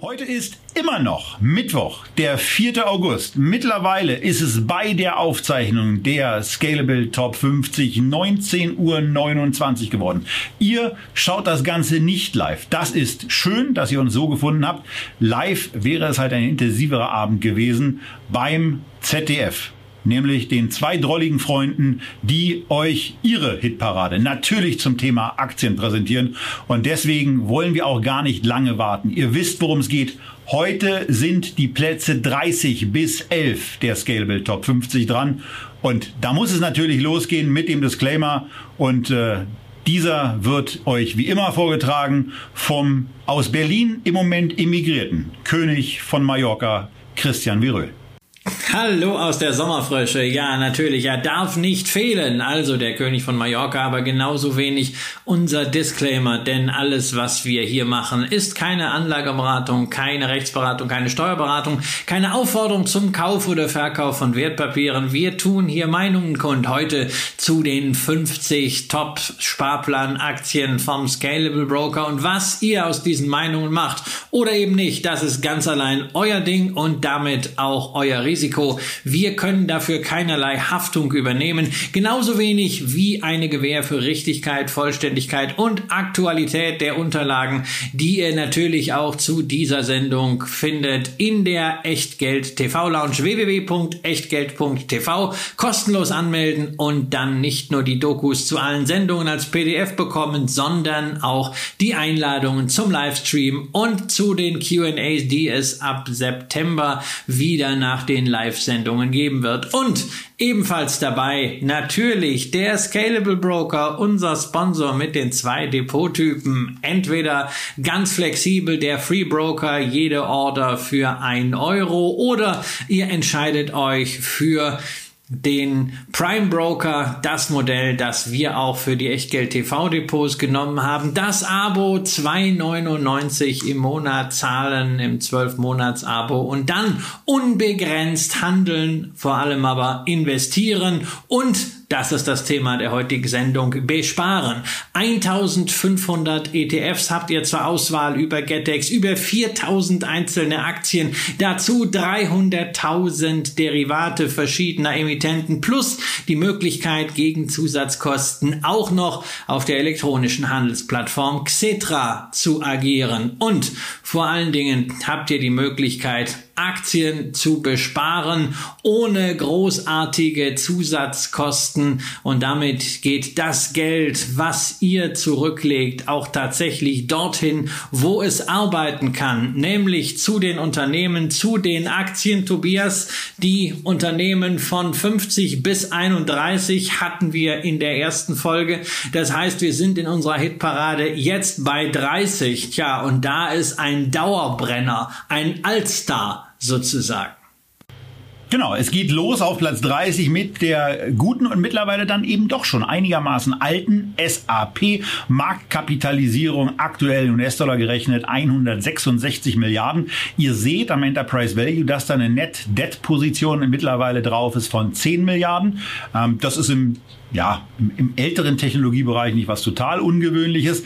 Heute ist immer noch Mittwoch, der 4. August. Mittlerweile ist es bei der Aufzeichnung der Scalable Top 50 19.29 Uhr geworden. Ihr schaut das Ganze nicht live. Das ist schön, dass ihr uns so gefunden habt. Live wäre es halt ein intensiverer Abend gewesen beim ZDF nämlich den zwei drolligen Freunden, die euch ihre Hitparade natürlich zum Thema Aktien präsentieren. Und deswegen wollen wir auch gar nicht lange warten. Ihr wisst, worum es geht. Heute sind die Plätze 30 bis 11 der Scalable Top 50 dran. Und da muss es natürlich losgehen mit dem Disclaimer. Und äh, dieser wird euch wie immer vorgetragen vom aus Berlin im Moment immigrierten König von Mallorca, Christian Viröl. Hallo aus der Sommerfrische. Ja, natürlich, er darf nicht fehlen. Also der König von Mallorca, aber genauso wenig unser Disclaimer, denn alles, was wir hier machen, ist keine Anlageberatung, keine Rechtsberatung, keine Steuerberatung, keine Aufforderung zum Kauf oder Verkauf von Wertpapieren. Wir tun hier Meinungen kund. Heute zu den 50 Top-Sparplan-Aktien vom Scalable Broker und was ihr aus diesen Meinungen macht oder eben nicht, das ist ganz allein euer Ding und damit auch euer Risiko. Risiko. Wir können dafür keinerlei Haftung übernehmen, genauso wenig wie eine Gewähr für Richtigkeit, Vollständigkeit und Aktualität der Unterlagen, die ihr natürlich auch zu dieser Sendung findet in der Echtgeld TV Lounge www.echtgeld.tv. Kostenlos anmelden und dann nicht nur die Dokus zu allen Sendungen als PDF bekommen, sondern auch die Einladungen zum Livestream und zu den Q&As, die es ab September wieder nach den Live-Sendungen geben wird. Und ebenfalls dabei natürlich der Scalable Broker, unser Sponsor mit den zwei Depottypen. Entweder ganz flexibel der Free Broker, jede Order für ein Euro oder ihr entscheidet euch für den Prime Broker, das Modell, das wir auch für die Echtgeld TV Depots genommen haben. Das Abo 2,99 im Monat zahlen im 12 Monats Abo und dann unbegrenzt handeln, vor allem aber investieren und das ist das Thema der heutigen Sendung. Besparen. 1500 ETFs habt ihr zur Auswahl über Getex, über 4000 einzelne Aktien, dazu 300.000 Derivate verschiedener Emittenten plus die Möglichkeit gegen Zusatzkosten auch noch auf der elektronischen Handelsplattform Xetra zu agieren. Und vor allen Dingen habt ihr die Möglichkeit, Aktien zu besparen, ohne großartige Zusatzkosten. Und damit geht das Geld, was ihr zurücklegt, auch tatsächlich dorthin, wo es arbeiten kann, nämlich zu den Unternehmen, zu den Aktien. Tobias, die Unternehmen von 50 bis 31 hatten wir in der ersten Folge. Das heißt, wir sind in unserer Hitparade jetzt bei 30. Tja, und da ist ein Dauerbrenner, ein Allstar sozusagen. Genau, es geht los auf Platz 30 mit der guten und mittlerweile dann eben doch schon einigermaßen alten SAP. Marktkapitalisierung aktuell in US-Dollar gerechnet 166 Milliarden. Ihr seht am Enterprise Value, dass da eine Net-Debt-Position mittlerweile drauf ist von 10 Milliarden. Ähm, das ist im, ja, im, im älteren Technologiebereich nicht was total Ungewöhnliches.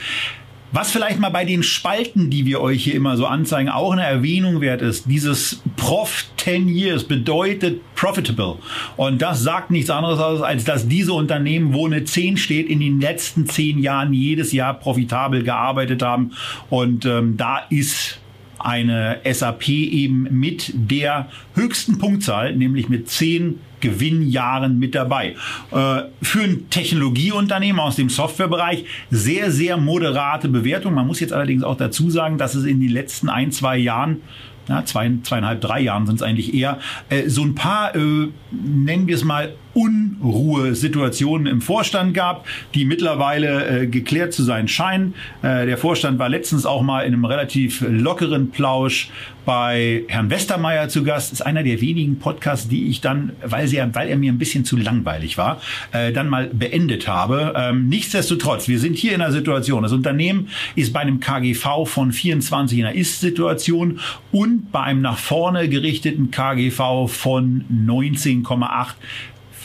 Was vielleicht mal bei den Spalten, die wir euch hier immer so anzeigen, auch eine Erwähnung wert ist. Dieses Prof 10 Years bedeutet profitable. Und das sagt nichts anderes aus, als dass diese Unternehmen, wo eine 10 steht, in den letzten 10 Jahren jedes Jahr profitabel gearbeitet haben. Und ähm, da ist eine SAP eben mit der höchsten Punktzahl, nämlich mit 10 Gewinnjahren mit dabei. Äh, für ein Technologieunternehmen aus dem Softwarebereich sehr, sehr moderate Bewertung. Man muss jetzt allerdings auch dazu sagen, dass es in den letzten ein, zwei Jahren ja, zwei, zweieinhalb, drei Jahren sind es eigentlich eher, äh, so ein paar, äh, nennen wir es mal, Unruhesituationen im Vorstand gab, die mittlerweile äh, geklärt zu sein scheinen. Äh, der Vorstand war letztens auch mal in einem relativ lockeren Plausch bei Herrn Westermeier zu Gast. Ist einer der wenigen Podcasts, die ich dann, weil, sie, weil er mir ein bisschen zu langweilig war, äh, dann mal beendet habe. Ähm, nichtsdestotrotz, wir sind hier in einer Situation. Das Unternehmen ist bei einem KGV von 24 in einer Ist-Situation und bei einem nach vorne gerichteten KGV von 19,8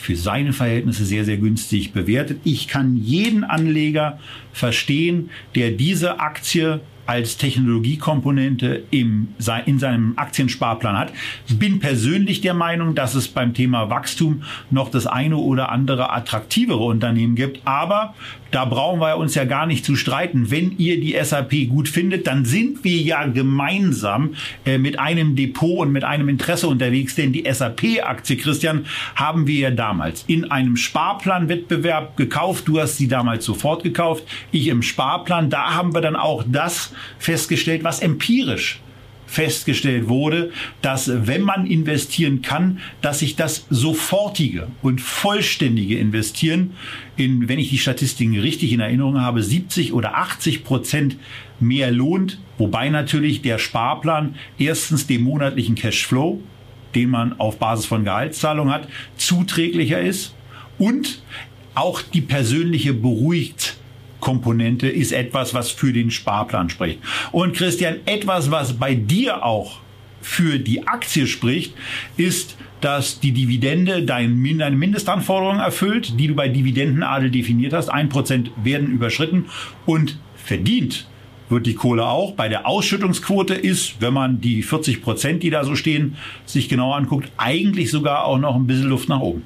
für seine Verhältnisse sehr, sehr günstig bewertet. Ich kann jeden Anleger verstehen, der diese Aktie als Technologiekomponente im, in seinem Aktiensparplan hat. Bin persönlich der Meinung, dass es beim Thema Wachstum noch das eine oder andere attraktivere Unternehmen gibt. Aber da brauchen wir uns ja gar nicht zu streiten. Wenn ihr die SAP gut findet, dann sind wir ja gemeinsam äh, mit einem Depot und mit einem Interesse unterwegs. Denn die SAP-Aktie, Christian, haben wir ja damals in einem Sparplanwettbewerb gekauft. Du hast sie damals sofort gekauft. Ich im Sparplan. Da haben wir dann auch das festgestellt, was empirisch festgestellt wurde, dass wenn man investieren kann, dass sich das sofortige und vollständige Investieren in, wenn ich die Statistiken richtig in Erinnerung habe, 70 oder 80 Prozent mehr lohnt, wobei natürlich der Sparplan erstens dem monatlichen Cashflow, den man auf Basis von Gehaltszahlung hat, zuträglicher ist und auch die persönliche beruhigt Komponente ist etwas, was für den Sparplan spricht. Und Christian, etwas, was bei dir auch für die Aktie spricht, ist, dass die Dividende deine Mindestanforderungen erfüllt, die du bei Dividendenadel definiert hast. Ein Prozent werden überschritten und verdient wird die Kohle auch. Bei der Ausschüttungsquote ist, wenn man die 40 Prozent, die da so stehen, sich genau anguckt, eigentlich sogar auch noch ein bisschen Luft nach oben.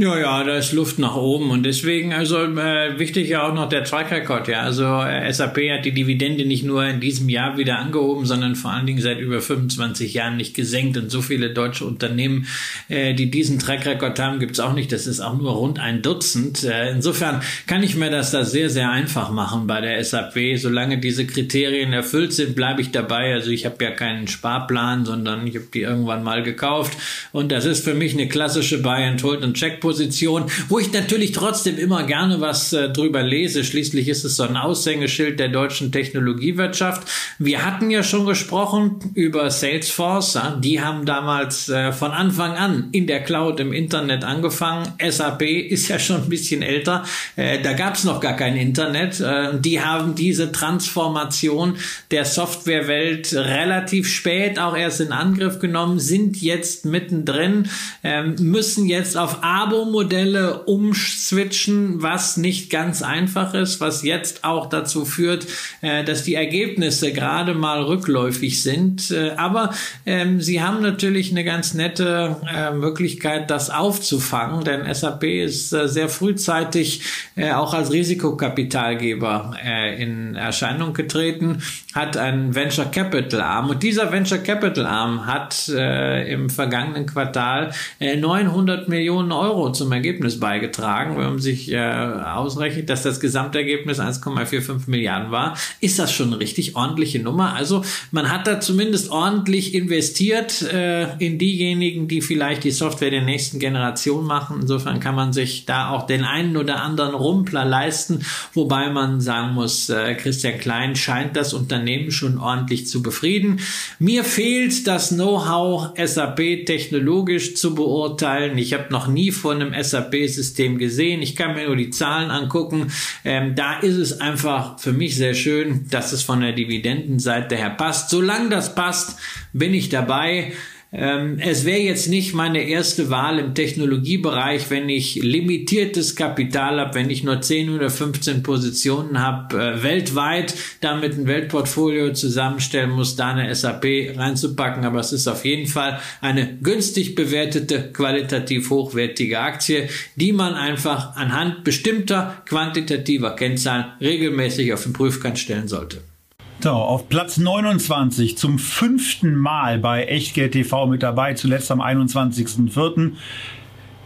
Ja, ja, da ist Luft nach oben und deswegen also äh, wichtig ja auch noch der Track Record, ja. Also äh, SAP hat die Dividende nicht nur in diesem Jahr wieder angehoben, sondern vor allen Dingen seit über 25 Jahren nicht gesenkt und so viele deutsche Unternehmen, äh, die diesen Track Record haben, gibt's auch nicht. Das ist auch nur rund ein Dutzend. Äh, insofern kann ich mir das da sehr, sehr einfach machen bei der SAP. Solange diese Kriterien erfüllt sind, bleibe ich dabei. Also ich habe ja keinen Sparplan, sondern ich habe die irgendwann mal gekauft und das ist für mich eine klassische Buy and Hold und Checkpoint Position, wo ich natürlich trotzdem immer gerne was äh, drüber lese. Schließlich ist es so ein Aushängeschild der deutschen Technologiewirtschaft. Wir hatten ja schon gesprochen über Salesforce. Die haben damals äh, von Anfang an in der Cloud im Internet angefangen. SAP ist ja schon ein bisschen älter. Äh, da gab es noch gar kein Internet. Äh, die haben diese Transformation der Softwarewelt relativ spät auch erst in Angriff genommen, sind jetzt mittendrin, ähm, müssen jetzt auf Abo Abo-Modelle umswitchen, was nicht ganz einfach ist, was jetzt auch dazu führt, äh, dass die Ergebnisse gerade mal rückläufig sind. Äh, aber ähm, sie haben natürlich eine ganz nette äh, Möglichkeit, das aufzufangen, denn SAP ist äh, sehr frühzeitig äh, auch als Risikokapitalgeber äh, in Erscheinung getreten, hat einen Venture Capital Arm und dieser Venture Capital Arm hat im vergangenen Quartal 900 Millionen Euro zum Ergebnis beigetragen. Wenn man sich äh, ausrechnet, dass das Gesamtergebnis 1,45 Milliarden war, ist das schon eine richtig ordentliche Nummer. Also man hat da zumindest ordentlich investiert äh, in diejenigen, die vielleicht die Software der nächsten Generation machen. Insofern kann man sich da auch den einen oder anderen Rumpler leisten, wobei man sagen muss, äh, Christian Klein scheint das Unternehmen schon ordentlich zu befrieden. Mir fehlt das Know-how, SAP technologisch zu beurteilen. Ich habe noch nie von einem SAP-System gesehen. Ich kann mir nur die Zahlen angucken. Ähm, da ist es einfach für mich sehr schön, dass es von der Dividendenseite her passt. Solange das passt, bin ich dabei. Ähm, es wäre jetzt nicht meine erste Wahl im Technologiebereich, wenn ich limitiertes Kapital habe, wenn ich nur 10 oder 15 Positionen habe, äh, weltweit damit ein Weltportfolio zusammenstellen muss, da eine SAP reinzupacken. Aber es ist auf jeden Fall eine günstig bewertete, qualitativ hochwertige Aktie, die man einfach anhand bestimmter quantitativer Kennzahlen regelmäßig auf den Prüfstand stellen sollte. So, auf Platz 29 zum fünften Mal bei Echtgeld TV mit dabei, zuletzt am 21.04.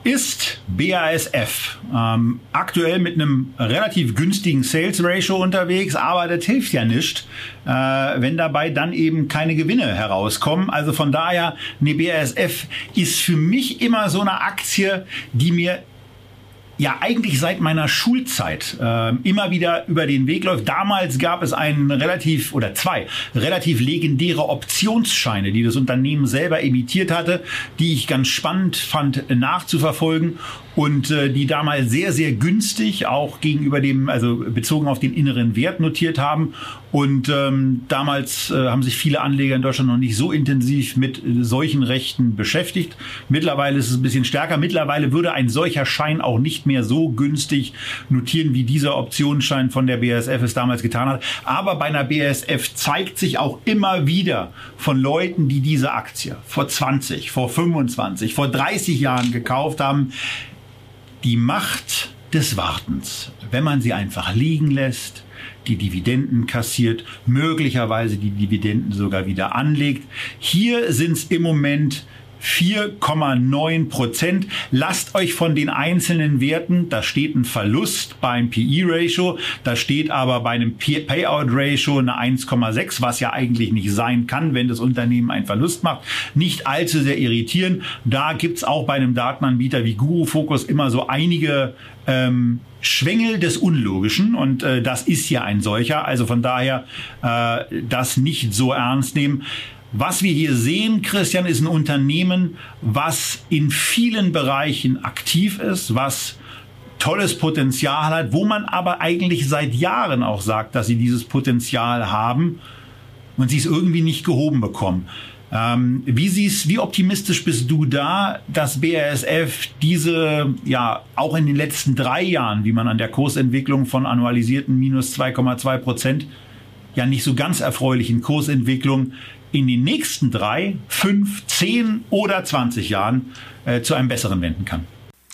ist BASF. Ähm, aktuell mit einem relativ günstigen Sales Ratio unterwegs, aber das hilft ja nicht, äh, wenn dabei dann eben keine Gewinne herauskommen. Also von daher, eine BASF ist für mich immer so eine Aktie, die mir ja eigentlich seit meiner Schulzeit äh, immer wieder über den Weg läuft. Damals gab es einen relativ oder zwei relativ legendäre Optionsscheine, die das Unternehmen selber emittiert hatte, die ich ganz spannend fand nachzuverfolgen und äh, die damals sehr, sehr günstig auch gegenüber dem, also bezogen auf den inneren Wert notiert haben. Und ähm, damals äh, haben sich viele Anleger in Deutschland noch nicht so intensiv mit äh, solchen Rechten beschäftigt. Mittlerweile ist es ein bisschen stärker. Mittlerweile würde ein solcher Schein auch nicht mehr so günstig notieren, wie dieser Optionsschein von der BASF es damals getan hat. Aber bei einer BASF zeigt sich auch immer wieder von Leuten, die diese Aktie vor 20, vor 25, vor 30 Jahren gekauft haben, die Macht des Wartens. Wenn man sie einfach liegen lässt, die Dividenden kassiert, möglicherweise die Dividenden sogar wieder anlegt. Hier sind es im Moment 4,9 Prozent. Lasst euch von den einzelnen Werten, da steht ein Verlust beim PE-Ratio, da steht aber bei einem Payout-Ratio eine 1,6, was ja eigentlich nicht sein kann, wenn das Unternehmen einen Verlust macht, nicht allzu sehr irritieren. Da gibt's auch bei einem Datenanbieter wie Guru Focus immer so einige ähm, Schwengel des Unlogischen und äh, das ist ja ein solcher. Also von daher äh, das nicht so ernst nehmen. Was wir hier sehen, Christian, ist ein Unternehmen, was in vielen Bereichen aktiv ist, was tolles Potenzial hat, wo man aber eigentlich seit Jahren auch sagt, dass sie dieses Potenzial haben und sie es irgendwie nicht gehoben bekommen. Ähm, wie siehst, wie optimistisch bist du da, dass BASF diese, ja, auch in den letzten drei Jahren, wie man an der Kursentwicklung von annualisierten minus 2,2 Prozent, ja nicht so ganz erfreulichen Kursentwicklung in den nächsten drei, fünf, zehn oder zwanzig Jahren äh, zu einem besseren wenden kann.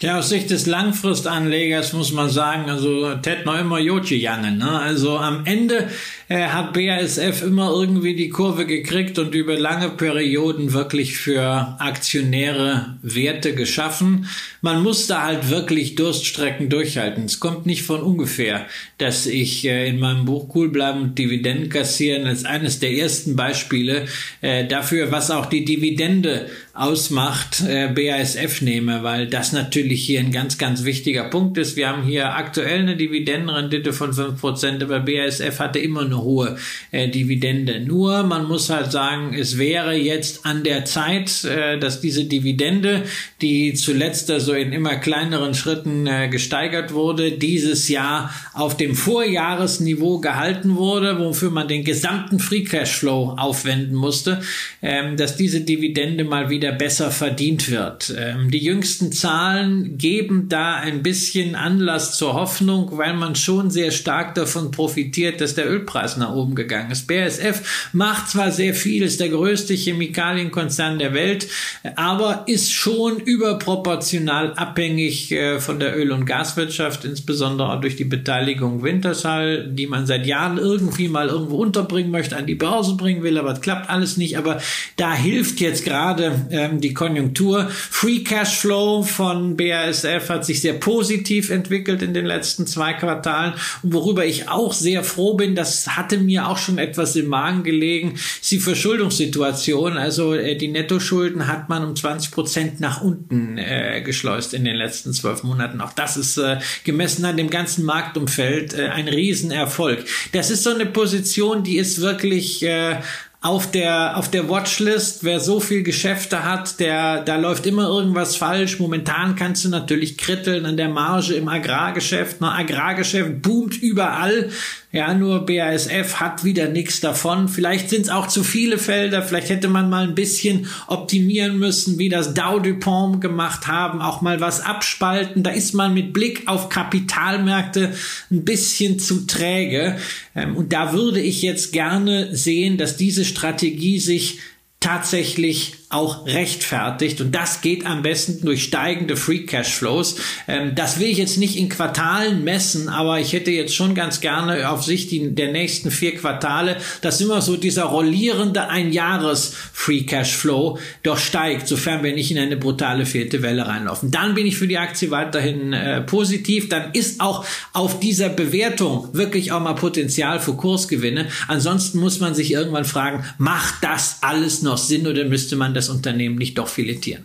Ja, aus Sicht des Langfristanlegers muss man sagen, also Ted noch immer Jotje Jange. Ne? Also am Ende äh, hat BASF immer irgendwie die Kurve gekriegt und über lange Perioden wirklich für Aktionäre Werte geschaffen. Man muss da halt wirklich Durststrecken durchhalten. Es kommt nicht von ungefähr, dass ich äh, in meinem Buch Cool bleiben und Dividenden kassieren als eines der ersten Beispiele äh, dafür, was auch die Dividende ausmacht, äh, BASF nehme, weil das natürlich hier ein ganz, ganz wichtiger Punkt ist. Wir haben hier aktuell eine Dividendenrendite von 5%, aber BASF hatte immer eine hohe äh, Dividende. Nur, man muss halt sagen, es wäre jetzt an der Zeit, äh, dass diese Dividende, die zuletzt also in immer kleineren Schritten äh, gesteigert wurde, dieses Jahr auf dem Vorjahresniveau gehalten wurde, wofür man den gesamten Free Cashflow aufwenden musste, ähm, dass diese Dividende mal wieder wieder besser verdient wird. Ähm, die jüngsten Zahlen geben da ein bisschen Anlass zur Hoffnung, weil man schon sehr stark davon profitiert, dass der Ölpreis nach oben gegangen ist. BASF macht zwar sehr viel, ist der größte Chemikalienkonzern der Welt, aber ist schon überproportional abhängig äh, von der Öl- und Gaswirtschaft, insbesondere durch die Beteiligung Wintershall, die man seit Jahren irgendwie mal irgendwo unterbringen möchte, an die Börse bringen will, aber es klappt alles nicht. Aber da hilft jetzt gerade ähm, die Konjunktur. Free Cashflow von BASF hat sich sehr positiv entwickelt in den letzten zwei Quartalen. Und worüber ich auch sehr froh bin, das hatte mir auch schon etwas im Magen gelegen, ist die Verschuldungssituation. Also äh, die Nettoschulden hat man um 20 Prozent nach unten äh, geschleust in den letzten zwölf Monaten. Auch das ist äh, gemessen an dem ganzen Marktumfeld äh, ein Riesenerfolg. Das ist so eine Position, die ist wirklich äh, auf der, auf der Watchlist, wer so viel Geschäfte hat, der, da läuft immer irgendwas falsch. Momentan kannst du natürlich kritteln an der Marge im Agrargeschäft. Na, Agrargeschäft boomt überall. Ja, nur BASF hat wieder nichts davon. Vielleicht sind es auch zu viele Felder. Vielleicht hätte man mal ein bisschen optimieren müssen, wie das Dow DuPont gemacht haben. Auch mal was abspalten. Da ist man mit Blick auf Kapitalmärkte ein bisschen zu träge. Ähm, und da würde ich jetzt gerne sehen, dass diese Strategie sich tatsächlich auch rechtfertigt. Und das geht am besten durch steigende Free Cash Flows. Ähm, das will ich jetzt nicht in Quartalen messen, aber ich hätte jetzt schon ganz gerne auf Sicht der nächsten vier Quartale, dass immer so dieser rollierende Einjahres Free Cash Flow doch steigt, sofern wir nicht in eine brutale vierte Welle reinlaufen. Dann bin ich für die Aktie weiterhin äh, positiv. Dann ist auch auf dieser Bewertung wirklich auch mal Potenzial für Kursgewinne. Ansonsten muss man sich irgendwann fragen, macht das alles noch Sinn oder müsste man das Unternehmen nicht doch filetieren?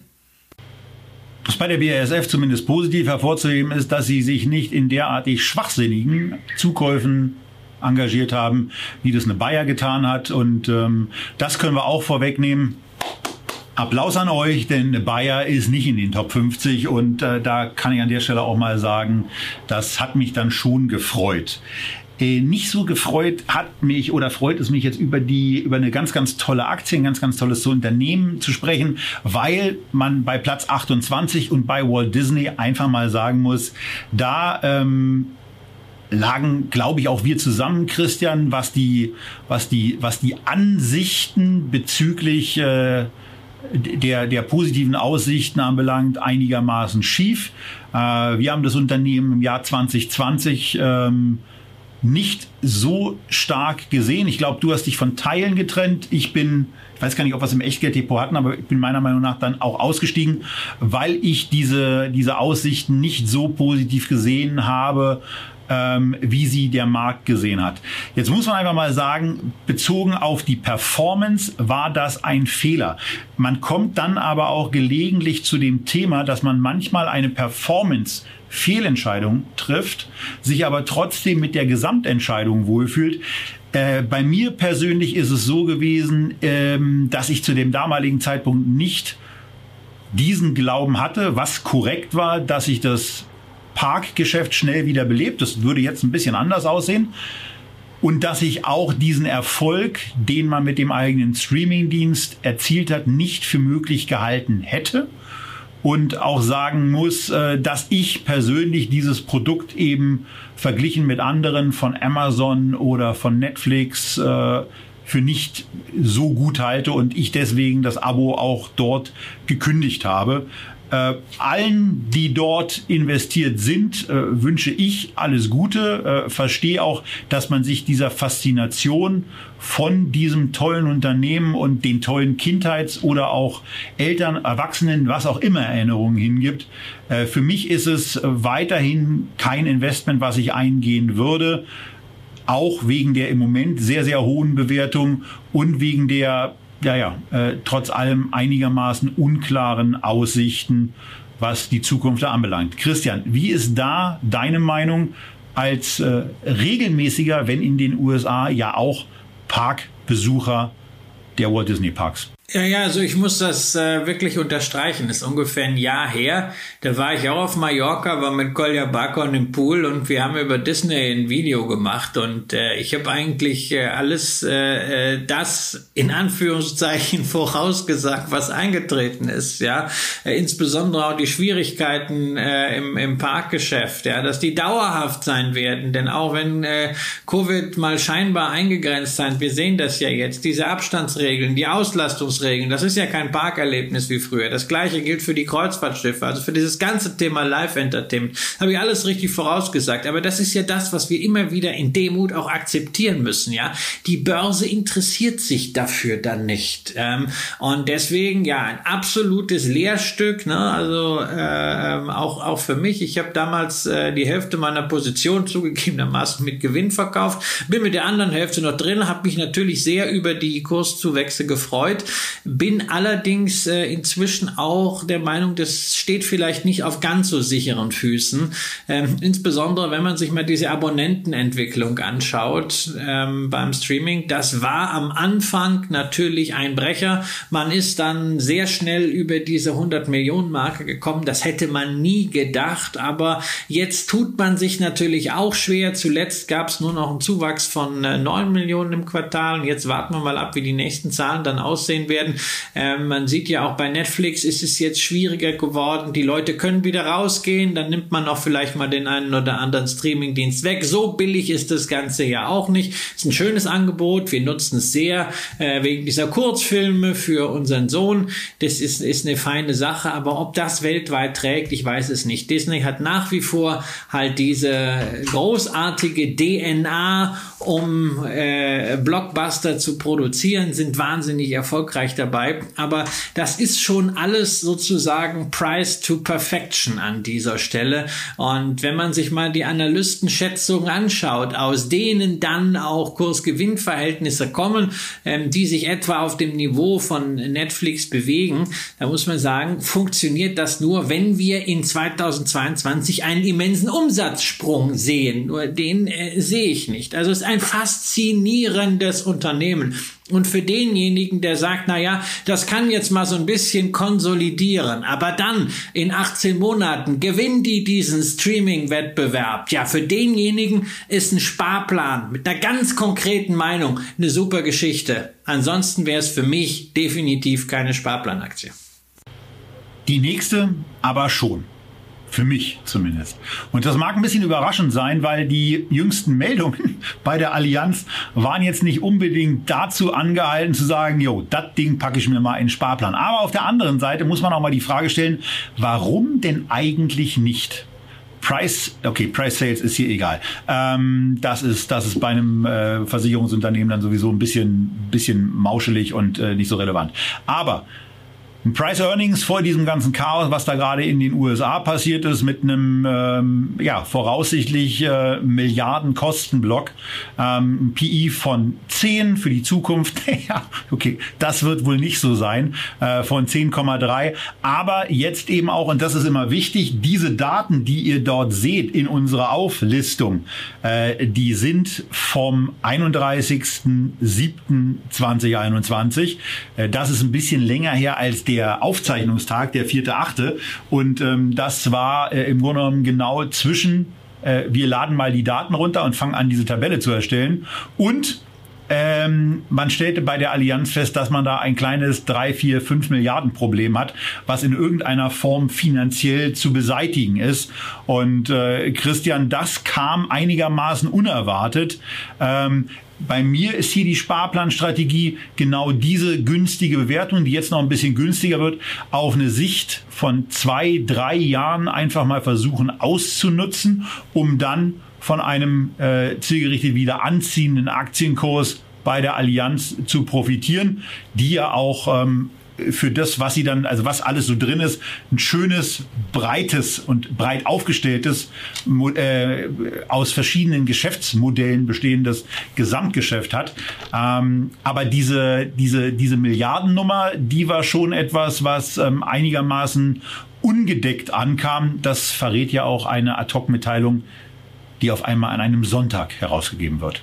Was bei der BASF zumindest positiv hervorzuheben ist, dass sie sich nicht in derartig schwachsinnigen Zukäufen engagiert haben, wie das eine Bayer getan hat. Und ähm, das können wir auch vorwegnehmen. Applaus an euch, denn Bayer ist nicht in den Top 50 und äh, da kann ich an der Stelle auch mal sagen, das hat mich dann schon gefreut. Äh, nicht so gefreut hat mich oder freut es mich jetzt über die über eine ganz ganz tolle Aktie, ein ganz ganz tolles Unternehmen zu sprechen, weil man bei Platz 28 und bei Walt Disney einfach mal sagen muss, da ähm, lagen, glaube ich, auch wir zusammen, Christian, was die, was die, was die Ansichten bezüglich äh, der, der positiven Aussichten anbelangt, einigermaßen schief. Äh, wir haben das Unternehmen im Jahr 2020 ähm, nicht so stark gesehen. Ich glaube, du hast dich von Teilen getrennt. Ich bin, ich weiß gar nicht, ob wir es im Echtgeld-Depot hatten, aber ich bin meiner Meinung nach dann auch ausgestiegen, weil ich diese, diese Aussichten nicht so positiv gesehen habe, ähm, wie sie der Markt gesehen hat. Jetzt muss man einfach mal sagen, bezogen auf die Performance war das ein Fehler. Man kommt dann aber auch gelegentlich zu dem Thema, dass man manchmal eine Performance Fehlentscheidung trifft, sich aber trotzdem mit der Gesamtentscheidung wohlfühlt. Äh, bei mir persönlich ist es so gewesen, ähm, dass ich zu dem damaligen Zeitpunkt nicht diesen Glauben hatte, was korrekt war, dass ich das Parkgeschäft schnell wieder belebt. Das würde jetzt ein bisschen anders aussehen. Und dass ich auch diesen Erfolg, den man mit dem eigenen Streamingdienst erzielt hat, nicht für möglich gehalten hätte. Und auch sagen muss, äh, dass ich persönlich dieses Produkt eben verglichen mit anderen von Amazon oder von Netflix äh, für nicht so gut halte und ich deswegen das Abo auch dort gekündigt habe. Äh, allen, die dort investiert sind, äh, wünsche ich alles Gute. Äh, verstehe auch, dass man sich dieser Faszination von diesem tollen Unternehmen und den tollen Kindheits- oder auch Eltern, Erwachsenen, was auch immer Erinnerungen hingibt. Äh, für mich ist es weiterhin kein Investment, was ich eingehen würde. Auch wegen der im Moment sehr, sehr hohen Bewertung und wegen der ja, ja, äh, trotz allem einigermaßen unklaren Aussichten, was die Zukunft da anbelangt. Christian, wie ist da deine Meinung als äh, regelmäßiger, wenn in den USA ja auch Parkbesucher der Walt Disney Parks? Ja, ja, also ich muss das äh, wirklich unterstreichen. Das ist ungefähr ein Jahr her. Da war ich auch auf Mallorca, war mit Kolja Bakon im Pool und wir haben über Disney ein Video gemacht und äh, ich habe eigentlich äh, alles äh, äh, das in Anführungszeichen vorausgesagt, was eingetreten ist. Ja, äh, insbesondere auch die Schwierigkeiten äh, im, im Parkgeschäft, ja, dass die dauerhaft sein werden. Denn auch wenn äh, Covid mal scheinbar eingegrenzt sein, wir sehen das ja jetzt, diese Abstandsregeln, die Auslastung Regeln. Das ist ja kein Parkerlebnis wie früher. Das gleiche gilt für die Kreuzfahrtschiffe, also für dieses ganze Thema Live-Entertainment. Habe ich alles richtig vorausgesagt. Aber das ist ja das, was wir immer wieder in Demut auch akzeptieren müssen. Ja, die Börse interessiert sich dafür dann nicht. Ähm, und deswegen ja ein absolutes Lehrstück. Ne? Also äh, auch auch für mich. Ich habe damals äh, die Hälfte meiner Position zugegebenermaßen mit Gewinn verkauft. Bin mit der anderen Hälfte noch drin. Habe mich natürlich sehr über die Kurszuwächse gefreut. Bin allerdings äh, inzwischen auch der Meinung, das steht vielleicht nicht auf ganz so sicheren Füßen. Ähm, insbesondere wenn man sich mal diese Abonnentenentwicklung anschaut ähm, beim Streaming. Das war am Anfang natürlich ein Brecher. Man ist dann sehr schnell über diese 100 Millionen Marke gekommen. Das hätte man nie gedacht. Aber jetzt tut man sich natürlich auch schwer. Zuletzt gab es nur noch einen Zuwachs von äh, 9 Millionen im Quartal. Und jetzt warten wir mal ab, wie die nächsten Zahlen dann aussehen werden werden. Ähm, man sieht ja auch bei Netflix ist es jetzt schwieriger geworden. Die Leute können wieder rausgehen, dann nimmt man auch vielleicht mal den einen oder anderen Streamingdienst weg. So billig ist das Ganze ja auch nicht. Ist ein schönes Angebot. Wir nutzen es sehr äh, wegen dieser Kurzfilme für unseren Sohn. Das ist, ist eine feine Sache. Aber ob das weltweit trägt, ich weiß es nicht. Disney hat nach wie vor halt diese großartige DNA, um äh, Blockbuster zu produzieren, sind wahnsinnig erfolgreich dabei. Aber das ist schon alles sozusagen Price to Perfection an dieser Stelle. Und wenn man sich mal die Analystenschätzungen anschaut, aus denen dann auch Kurs-Gewinn-Verhältnisse kommen, ähm, die sich etwa auf dem Niveau von Netflix bewegen, da muss man sagen, funktioniert das nur, wenn wir in 2022 einen immensen Umsatzsprung sehen. Nur den äh, sehe ich nicht. Also es ist ein faszinierendes Unternehmen. Und für denjenigen, der sagt, na ja, das kann jetzt mal so ein bisschen konsolidieren, aber dann in 18 Monaten gewinnen die diesen Streaming-Wettbewerb. Ja, für denjenigen ist ein Sparplan mit einer ganz konkreten Meinung eine super Geschichte. Ansonsten wäre es für mich definitiv keine Sparplanaktie. Die nächste aber schon. Für mich zumindest. Und das mag ein bisschen überraschend sein, weil die jüngsten Meldungen bei der Allianz waren jetzt nicht unbedingt dazu angehalten zu sagen, jo, das Ding packe ich mir mal in den Sparplan. Aber auf der anderen Seite muss man auch mal die Frage stellen, warum denn eigentlich nicht? Price, okay, Price Sales ist hier egal. Ähm, das ist, das ist bei einem äh, Versicherungsunternehmen dann sowieso ein bisschen, bisschen mauschelig und äh, nicht so relevant. Aber Price Earnings vor diesem ganzen Chaos, was da gerade in den USA passiert ist, mit einem ähm, ja, voraussichtlich äh, Milliarden-Kostenblock, ähm, PI von 10 für die Zukunft. ja, okay, das wird wohl nicht so sein, äh, von 10,3. Aber jetzt eben auch, und das ist immer wichtig, diese Daten, die ihr dort seht in unserer Auflistung, äh, die sind vom 31.07.2021. Äh, das ist ein bisschen länger her als der der Aufzeichnungstag, der vierte, achte. Und ähm, das war äh, im Grunde genommen genau zwischen, äh, wir laden mal die Daten runter und fangen an, diese Tabelle zu erstellen. Und ähm, man stellte bei der Allianz fest, dass man da ein kleines 3, 4, 5 Milliarden Problem hat, was in irgendeiner Form finanziell zu beseitigen ist. Und äh, Christian, das kam einigermaßen unerwartet. Ähm, bei mir ist hier die Sparplanstrategie genau diese günstige Bewertung, die jetzt noch ein bisschen günstiger wird, auf eine Sicht von zwei, drei Jahren einfach mal versuchen auszunutzen, um dann von einem äh, zielgerichtet wieder anziehenden Aktienkurs bei der Allianz zu profitieren, die ja auch ähm, für das, was sie dann, also was alles so drin ist, ein schönes, breites und breit aufgestelltes, äh, aus verschiedenen Geschäftsmodellen bestehendes Gesamtgeschäft hat. Ähm, aber diese, diese, diese Milliardennummer, die war schon etwas, was ähm, einigermaßen ungedeckt ankam. Das verrät ja auch eine Ad-Hoc-Mitteilung, die auf einmal an einem Sonntag herausgegeben wird.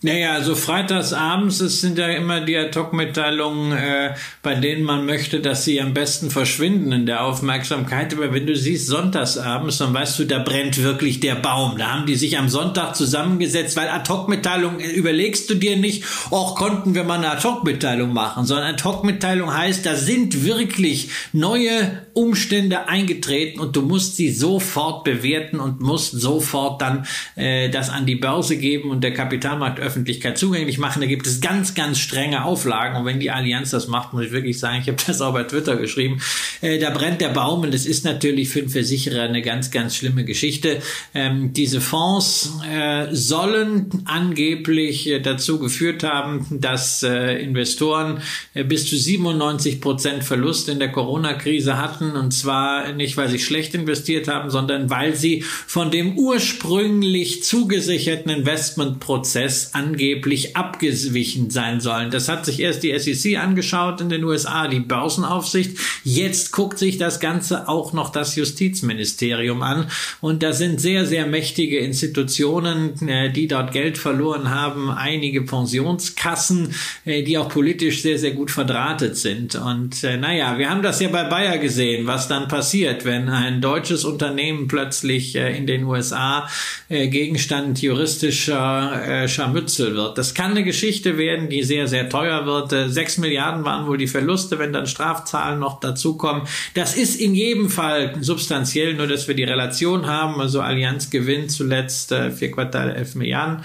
Naja, also freitags abends, es sind ja immer die Ad-Hoc-Mitteilungen, äh, bei denen man möchte, dass sie am besten verschwinden in der Aufmerksamkeit. Aber wenn du siehst sonntags abends, dann weißt du, da brennt wirklich der Baum. Da haben die sich am Sonntag zusammengesetzt, weil Ad-Hoc-Mitteilung äh, überlegst du dir nicht, auch konnten wir mal eine Ad-Hoc-Mitteilung machen, sondern Ad-Hoc-Mitteilung heißt, da sind wirklich neue Umstände eingetreten und du musst sie sofort bewerten und musst sofort dann äh, das an die Börse geben und der Kapitalmarkt Öffentlichkeit zugänglich machen. Da gibt es ganz, ganz strenge Auflagen. Und wenn die Allianz das macht, muss ich wirklich sagen, ich habe das auch bei Twitter geschrieben, äh, da brennt der Baum. Und das ist natürlich für den Versicherer eine ganz, ganz schlimme Geschichte. Ähm, diese Fonds äh, sollen angeblich äh, dazu geführt haben, dass äh, Investoren äh, bis zu 97 Prozent Verlust in der Corona-Krise hatten. Und zwar nicht, weil sie schlecht investiert haben, sondern weil sie von dem ursprünglich zugesicherten Investmentprozess angeblich abgewichen sein sollen. Das hat sich erst die SEC angeschaut in den USA, die Börsenaufsicht. Jetzt guckt sich das Ganze auch noch das Justizministerium an. Und da sind sehr, sehr mächtige Institutionen, äh, die dort Geld verloren haben. Einige Pensionskassen, äh, die auch politisch sehr, sehr gut verdrahtet sind. Und äh, naja, wir haben das ja bei Bayer gesehen gehen, was dann passiert, wenn ein deutsches Unternehmen plötzlich äh, in den USA äh, Gegenstand juristischer äh, Scharmützel wird. Das kann eine Geschichte werden, die sehr, sehr teuer wird. Sechs Milliarden waren wohl die Verluste, wenn dann Strafzahlen noch dazukommen. Das ist in jedem Fall substanziell, nur dass wir die Relation haben. Also Allianz gewinnt zuletzt vier Quartale elf Milliarden.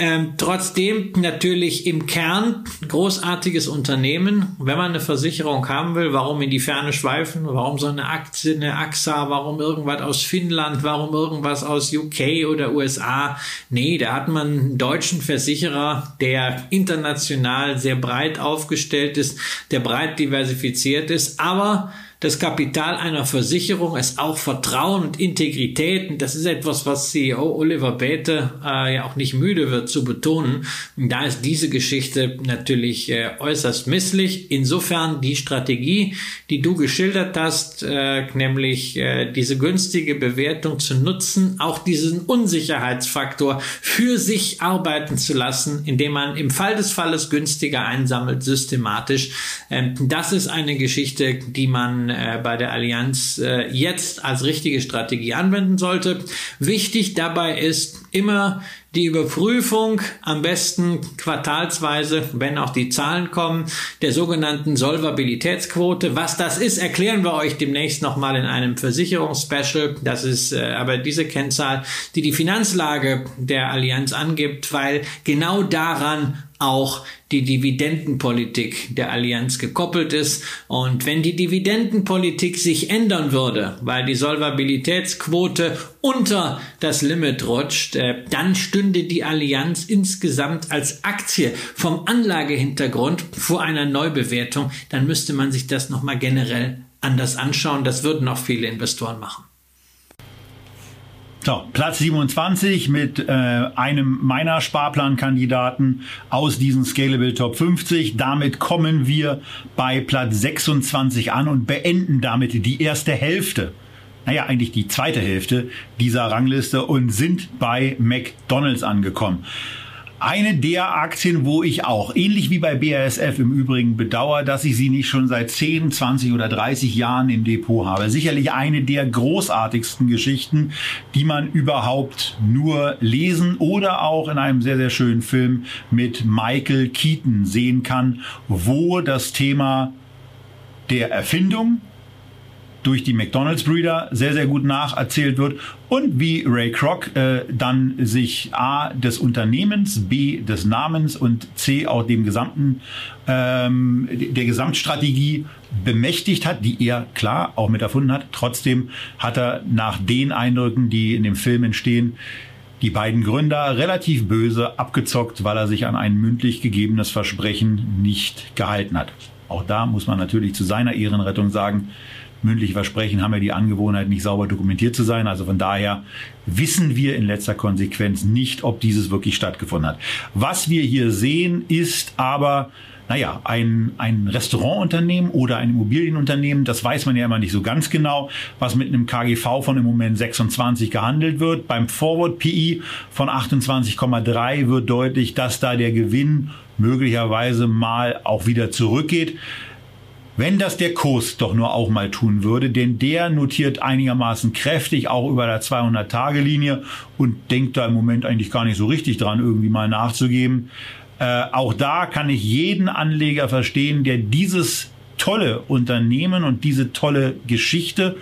Ähm, trotzdem natürlich im Kern großartiges Unternehmen. Wenn man eine Versicherung haben will, warum in die Ferne schweifen? Warum so eine Aktie, eine AXA? Warum irgendwas aus Finnland? Warum irgendwas aus UK oder USA? Nee, da hat man einen deutschen Versicherer, der international sehr breit aufgestellt ist, der breit diversifiziert ist, aber das Kapital einer Versicherung ist auch Vertrauen und Integrität. Und das ist etwas, was CEO Oliver Bäte äh, ja auch nicht müde wird zu betonen. Und da ist diese Geschichte natürlich äh, äußerst misslich. Insofern die Strategie, die du geschildert hast, äh, nämlich äh, diese günstige Bewertung zu nutzen, auch diesen Unsicherheitsfaktor für sich arbeiten zu lassen, indem man im Fall des Falles günstiger einsammelt, systematisch. Ähm, das ist eine Geschichte, die man äh, bei der Allianz äh, jetzt als richtige Strategie anwenden sollte. Wichtig dabei ist immer die Überprüfung, am besten quartalsweise, wenn auch die Zahlen kommen, der sogenannten Solvabilitätsquote. Was das ist, erklären wir euch demnächst nochmal in einem Versicherungsspecial. Das ist äh, aber diese Kennzahl, die die Finanzlage der Allianz angibt, weil genau daran auch die Dividendenpolitik der Allianz gekoppelt ist. Und wenn die Dividendenpolitik sich ändern würde, weil die Solvabilitätsquote unter das Limit rutscht, äh, dann stünde die Allianz insgesamt als Aktie vom Anlagehintergrund vor einer Neubewertung. Dann müsste man sich das nochmal generell anders anschauen. Das würden auch viele Investoren machen. So, Platz 27 mit äh, einem meiner Sparplankandidaten aus diesen Scalable Top 50. Damit kommen wir bei Platz 26 an und beenden damit die erste Hälfte naja, eigentlich die zweite Hälfte dieser Rangliste und sind bei McDonald's angekommen. Eine der Aktien, wo ich auch, ähnlich wie bei BASF im Übrigen, bedauere, dass ich sie nicht schon seit 10, 20 oder 30 Jahren im Depot habe. Sicherlich eine der großartigsten Geschichten, die man überhaupt nur lesen oder auch in einem sehr, sehr schönen Film mit Michael Keaton sehen kann, wo das Thema der Erfindung, durch die McDonalds-Brüder sehr, sehr gut nacherzählt wird und wie Ray Kroc äh, dann sich A des Unternehmens, B des Namens und C auch dem gesamten ähm, der Gesamtstrategie bemächtigt hat, die er klar auch mit erfunden hat. Trotzdem hat er nach den Eindrücken, die in dem Film entstehen, die beiden Gründer relativ böse abgezockt, weil er sich an ein mündlich gegebenes Versprechen nicht gehalten hat. Auch da muss man natürlich zu seiner Ehrenrettung sagen, mündliche Versprechen haben ja die Angewohnheit, nicht sauber dokumentiert zu sein. Also von daher wissen wir in letzter Konsequenz nicht, ob dieses wirklich stattgefunden hat. Was wir hier sehen, ist aber naja, ein, ein Restaurantunternehmen oder ein Immobilienunternehmen, das weiß man ja immer nicht so ganz genau, was mit einem KGV von im Moment 26 gehandelt wird. Beim Forward PI von 28,3 wird deutlich, dass da der Gewinn möglicherweise mal auch wieder zurückgeht. Wenn das der Kurs doch nur auch mal tun würde, denn der notiert einigermaßen kräftig auch über der 200-Tage-Linie und denkt da im Moment eigentlich gar nicht so richtig dran, irgendwie mal nachzugeben. Äh, auch da kann ich jeden Anleger verstehen, der dieses tolle Unternehmen und diese tolle Geschichte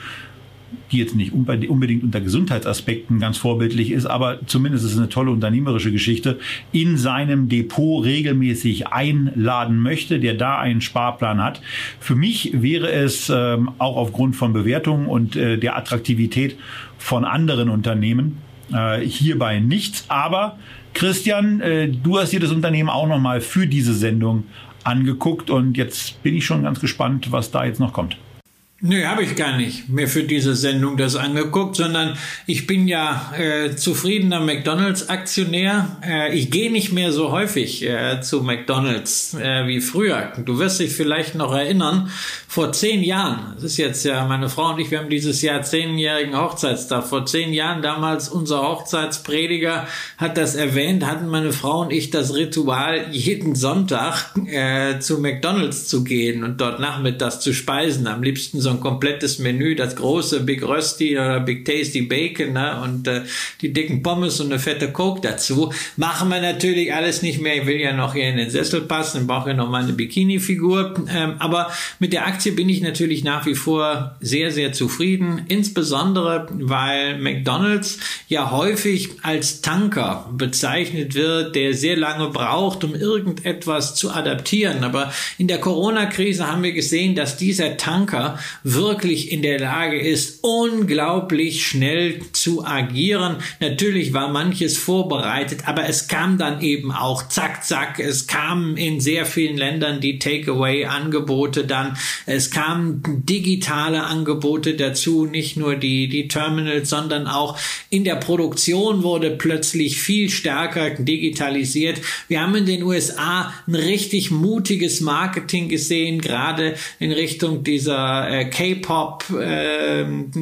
die jetzt nicht unbedingt unter Gesundheitsaspekten ganz vorbildlich ist, aber zumindest ist es eine tolle unternehmerische Geschichte, in seinem Depot regelmäßig einladen möchte, der da einen Sparplan hat. Für mich wäre es ähm, auch aufgrund von Bewertungen und äh, der Attraktivität von anderen Unternehmen äh, hierbei nichts. Aber Christian, äh, du hast dir das Unternehmen auch nochmal für diese Sendung angeguckt und jetzt bin ich schon ganz gespannt, was da jetzt noch kommt. Nö, habe ich gar nicht mehr für diese Sendung das angeguckt, sondern ich bin ja äh, zufriedener McDonalds-Aktionär. Äh, ich gehe nicht mehr so häufig äh, zu McDonalds äh, wie früher. Du wirst dich vielleicht noch erinnern, vor zehn Jahren, das ist jetzt ja meine Frau und ich, wir haben dieses Jahr zehnjährigen Hochzeitstag. Vor zehn Jahren damals unser Hochzeitsprediger hat das erwähnt, hatten meine Frau und ich das Ritual, jeden Sonntag äh, zu McDonalds zu gehen und dort nachmittags zu speisen. Am liebsten so ein komplettes Menü, das große Big Rösti oder Big Tasty Bacon ne? und äh, die dicken Pommes und eine fette Coke dazu. Machen wir natürlich alles nicht mehr. Ich will ja noch hier in den Sessel passen, ich brauche ja noch mal eine Bikini-Figur. Ähm, aber mit der Aktie bin ich natürlich nach wie vor sehr, sehr zufrieden. Insbesondere, weil McDonald's ja häufig als Tanker bezeichnet wird, der sehr lange braucht, um irgendetwas zu adaptieren. Aber in der Corona-Krise haben wir gesehen, dass dieser Tanker wirklich in der Lage ist, unglaublich schnell zu agieren. Natürlich war manches vorbereitet, aber es kam dann eben auch zack, zack. Es kamen in sehr vielen Ländern die Takeaway-Angebote dann. Es kamen digitale Angebote dazu, nicht nur die, die Terminals, sondern auch in der Produktion wurde plötzlich viel stärker digitalisiert. Wir haben in den USA ein richtig mutiges Marketing gesehen, gerade in Richtung dieser äh, K-Pop-Gruppen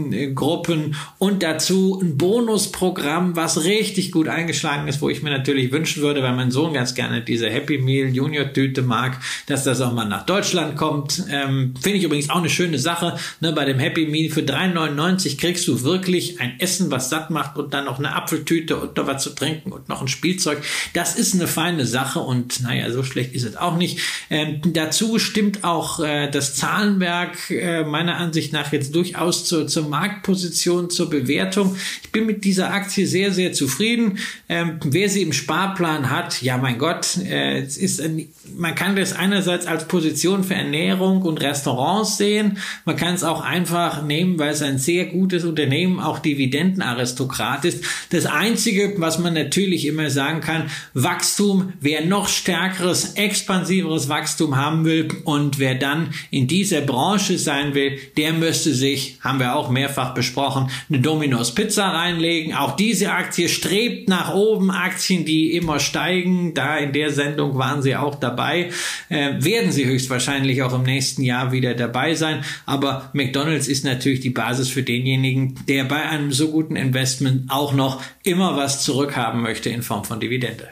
ähm, äh, und dazu ein Bonusprogramm, was richtig gut eingeschlagen ist, wo ich mir natürlich wünschen würde, weil mein Sohn ganz gerne diese Happy Meal Junior Tüte mag, dass das auch mal nach Deutschland kommt. Ähm, Finde ich übrigens auch eine schöne Sache. Ne, bei dem Happy Meal für 3,99 kriegst du wirklich ein Essen, was satt macht und dann noch eine Apfeltüte und noch was zu trinken und noch ein Spielzeug. Das ist eine feine Sache und naja, so schlecht ist es auch nicht. Ähm, dazu stimmt auch äh, das Zahlenwerk äh, meiner Ansicht nach jetzt durchaus zur, zur Marktposition, zur Bewertung. Ich bin mit dieser Aktie sehr, sehr zufrieden. Ähm, wer sie im Sparplan hat, ja mein Gott, äh, ist ein, man kann das einerseits als Position für Ernährung und Restaurants sehen. Man kann es auch einfach nehmen, weil es ein sehr gutes Unternehmen, auch Dividendenaristokrat ist. Das Einzige, was man natürlich immer sagen kann, Wachstum, wer noch stärkeres, expansiveres Wachstum haben will und wer dann in dieser Branche sein will, der müsste sich, haben wir auch mehrfach besprochen, eine Domino's Pizza reinlegen. Auch diese Aktie strebt nach oben. Aktien, die immer steigen. Da in der Sendung waren sie auch dabei. Äh, werden sie höchstwahrscheinlich auch im nächsten Jahr wieder dabei sein. Aber McDonald's ist natürlich die Basis für denjenigen, der bei einem so guten Investment auch noch immer was zurückhaben möchte in Form von Dividende.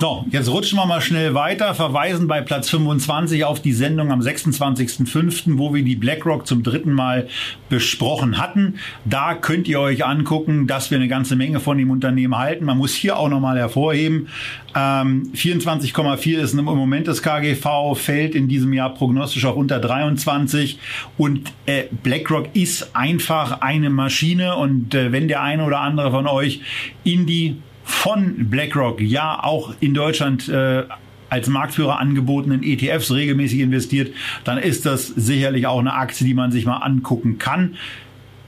So, jetzt rutschen wir mal schnell weiter, verweisen bei Platz 25 auf die Sendung am 26.05., wo wir die BlackRock zum dritten Mal besprochen hatten. Da könnt ihr euch angucken, dass wir eine ganze Menge von dem Unternehmen halten. Man muss hier auch nochmal hervorheben, ähm, 24,4 ist im Moment das KGV, fällt in diesem Jahr prognostisch auch unter 23 und äh, BlackRock ist einfach eine Maschine und äh, wenn der eine oder andere von euch in die von BlackRock ja auch in Deutschland äh, als Marktführer angebotenen ETFs regelmäßig investiert, dann ist das sicherlich auch eine Aktie, die man sich mal angucken kann.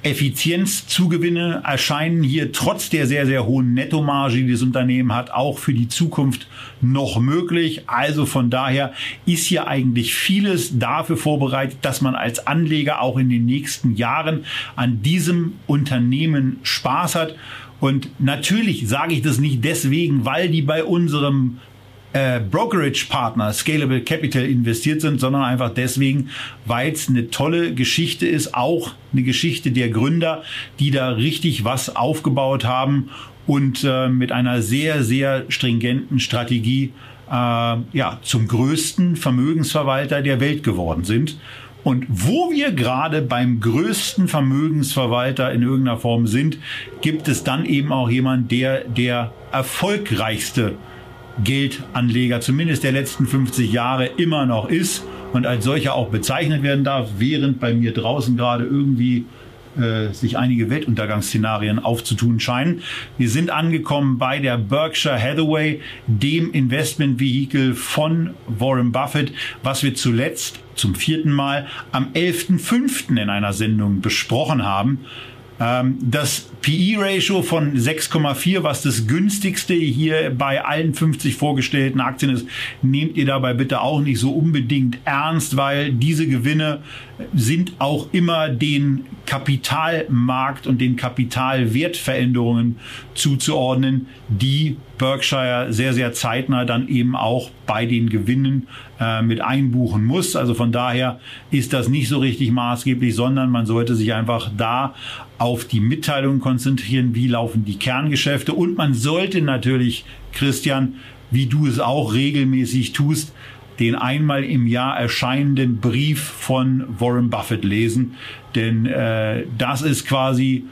Effizienzzugewinne erscheinen hier trotz der sehr, sehr hohen Nettomarge, die das Unternehmen hat, auch für die Zukunft noch möglich. Also von daher ist hier eigentlich vieles dafür vorbereitet, dass man als Anleger auch in den nächsten Jahren an diesem Unternehmen Spaß hat. Und natürlich sage ich das nicht deswegen, weil die bei unserem äh, Brokerage-Partner Scalable Capital investiert sind, sondern einfach deswegen, weil es eine tolle Geschichte ist, auch eine Geschichte der Gründer, die da richtig was aufgebaut haben und äh, mit einer sehr, sehr stringenten Strategie äh, ja, zum größten Vermögensverwalter der Welt geworden sind. Und wo wir gerade beim größten Vermögensverwalter in irgendeiner Form sind, gibt es dann eben auch jemand, der der erfolgreichste Geldanleger, zumindest der letzten 50 Jahre, immer noch ist und als solcher auch bezeichnet werden darf, während bei mir draußen gerade irgendwie äh, sich einige Weltuntergangsszenarien aufzutun scheinen. Wir sind angekommen bei der Berkshire Hathaway, dem Investmentvehikel von Warren Buffett, was wir zuletzt zum vierten Mal am 11.05. in einer Sendung besprochen haben. Ähm, das PE-Ratio von 6,4, was das günstigste hier bei allen 50 vorgestellten Aktien ist, nehmt ihr dabei bitte auch nicht so unbedingt ernst, weil diese Gewinne sind auch immer den Kapitalmarkt und den Kapitalwertveränderungen zuzuordnen, die Berkshire sehr, sehr zeitnah dann eben auch bei den Gewinnen äh, mit einbuchen muss. Also von daher ist das nicht so richtig maßgeblich, sondern man sollte sich einfach da auf die Mitteilungen konzentrieren, wie laufen die Kerngeschäfte. Und man sollte natürlich, Christian, wie du es auch regelmäßig tust, den einmal im Jahr erscheinenden Brief von Warren Buffett lesen, denn äh, das ist quasi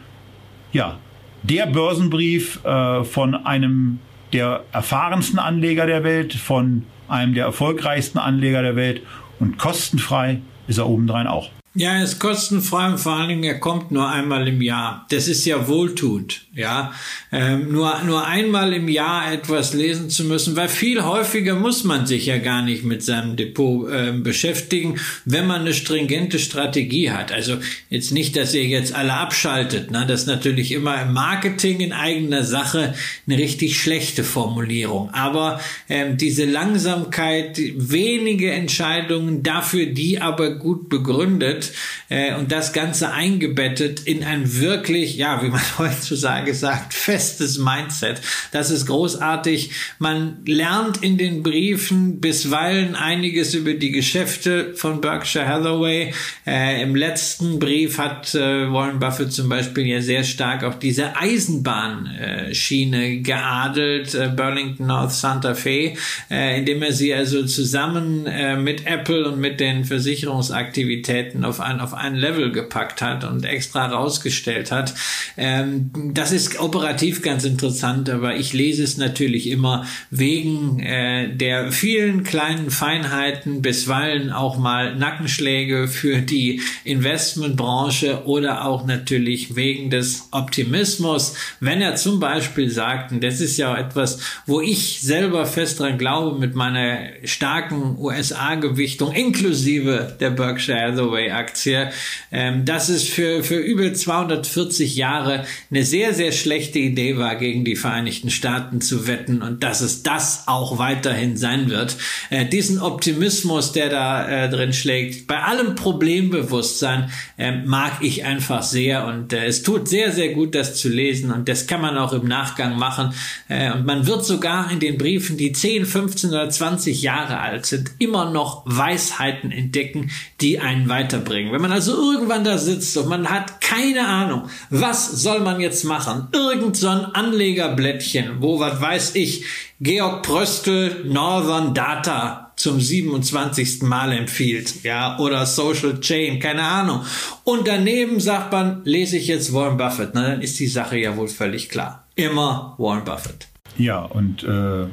ja der Börsenbrief äh, von einem der erfahrensten Anleger der Welt, von einem der erfolgreichsten Anleger der Welt. Und kostenfrei ist er obendrein auch. Ja, er ist kostenfrei und vor allen Dingen, er kommt nur einmal im Jahr. Das ist ja wohltuend, ja. Ähm, nur, nur einmal im Jahr etwas lesen zu müssen, weil viel häufiger muss man sich ja gar nicht mit seinem Depot äh, beschäftigen, wenn man eine stringente Strategie hat. Also jetzt nicht, dass ihr jetzt alle abschaltet, ne? Das ist natürlich immer im Marketing in eigener Sache eine richtig schlechte Formulierung. Aber ähm, diese Langsamkeit, wenige Entscheidungen, dafür die aber gut begründet, äh, und das Ganze eingebettet in ein wirklich, ja, wie man heutzutage sagt, festes Mindset. Das ist großartig. Man lernt in den Briefen bisweilen einiges über die Geschäfte von Berkshire Hathaway. Äh, Im letzten Brief hat äh, Warren Buffett zum Beispiel ja sehr stark auf diese Eisenbahnschiene äh, geadelt, äh, Burlington North Santa Fe, äh, indem er sie also zusammen mit Apple und mit den Versicherungsaktivitäten auf ein, auf ein Level gepackt hat und extra rausgestellt hat. Ähm, das ist operativ ganz interessant, aber ich lese es natürlich immer wegen äh, der vielen kleinen Feinheiten, bisweilen auch mal Nackenschläge für die Investmentbranche oder auch natürlich wegen des Optimismus, wenn er zum Beispiel sagt, und das ist ja etwas, wo ich selber fest dran glaube mit meiner starken USA-Gewichtung inklusive der Berkshire Hathaway Aktie. Ähm, dass es für, für über 240 Jahre eine sehr, sehr schlechte Idee war, gegen die Vereinigten Staaten zu wetten und dass es das auch weiterhin sein wird. Äh, diesen Optimismus, der da äh, drin schlägt, bei allem Problembewusstsein, äh, mag ich einfach sehr und äh, es tut sehr, sehr gut, das zu lesen und das kann man auch im Nachgang machen. Äh, und man wird sogar in den Briefen, die 10, 15 oder 20 Jahre alt sind, immer noch Weisheiten entdecken, die einen weiterbringen. Wenn man also irgendwann da sitzt und man hat keine Ahnung, was soll man jetzt machen? Irgend so ein Anlegerblättchen, wo, was weiß ich, Georg Pröstl Northern Data zum 27. Mal empfiehlt, ja, oder Social Chain, keine Ahnung. Und daneben sagt man, lese ich jetzt Warren Buffett, na, dann ist die Sache ja wohl völlig klar. Immer Warren Buffett. Ja, und äh,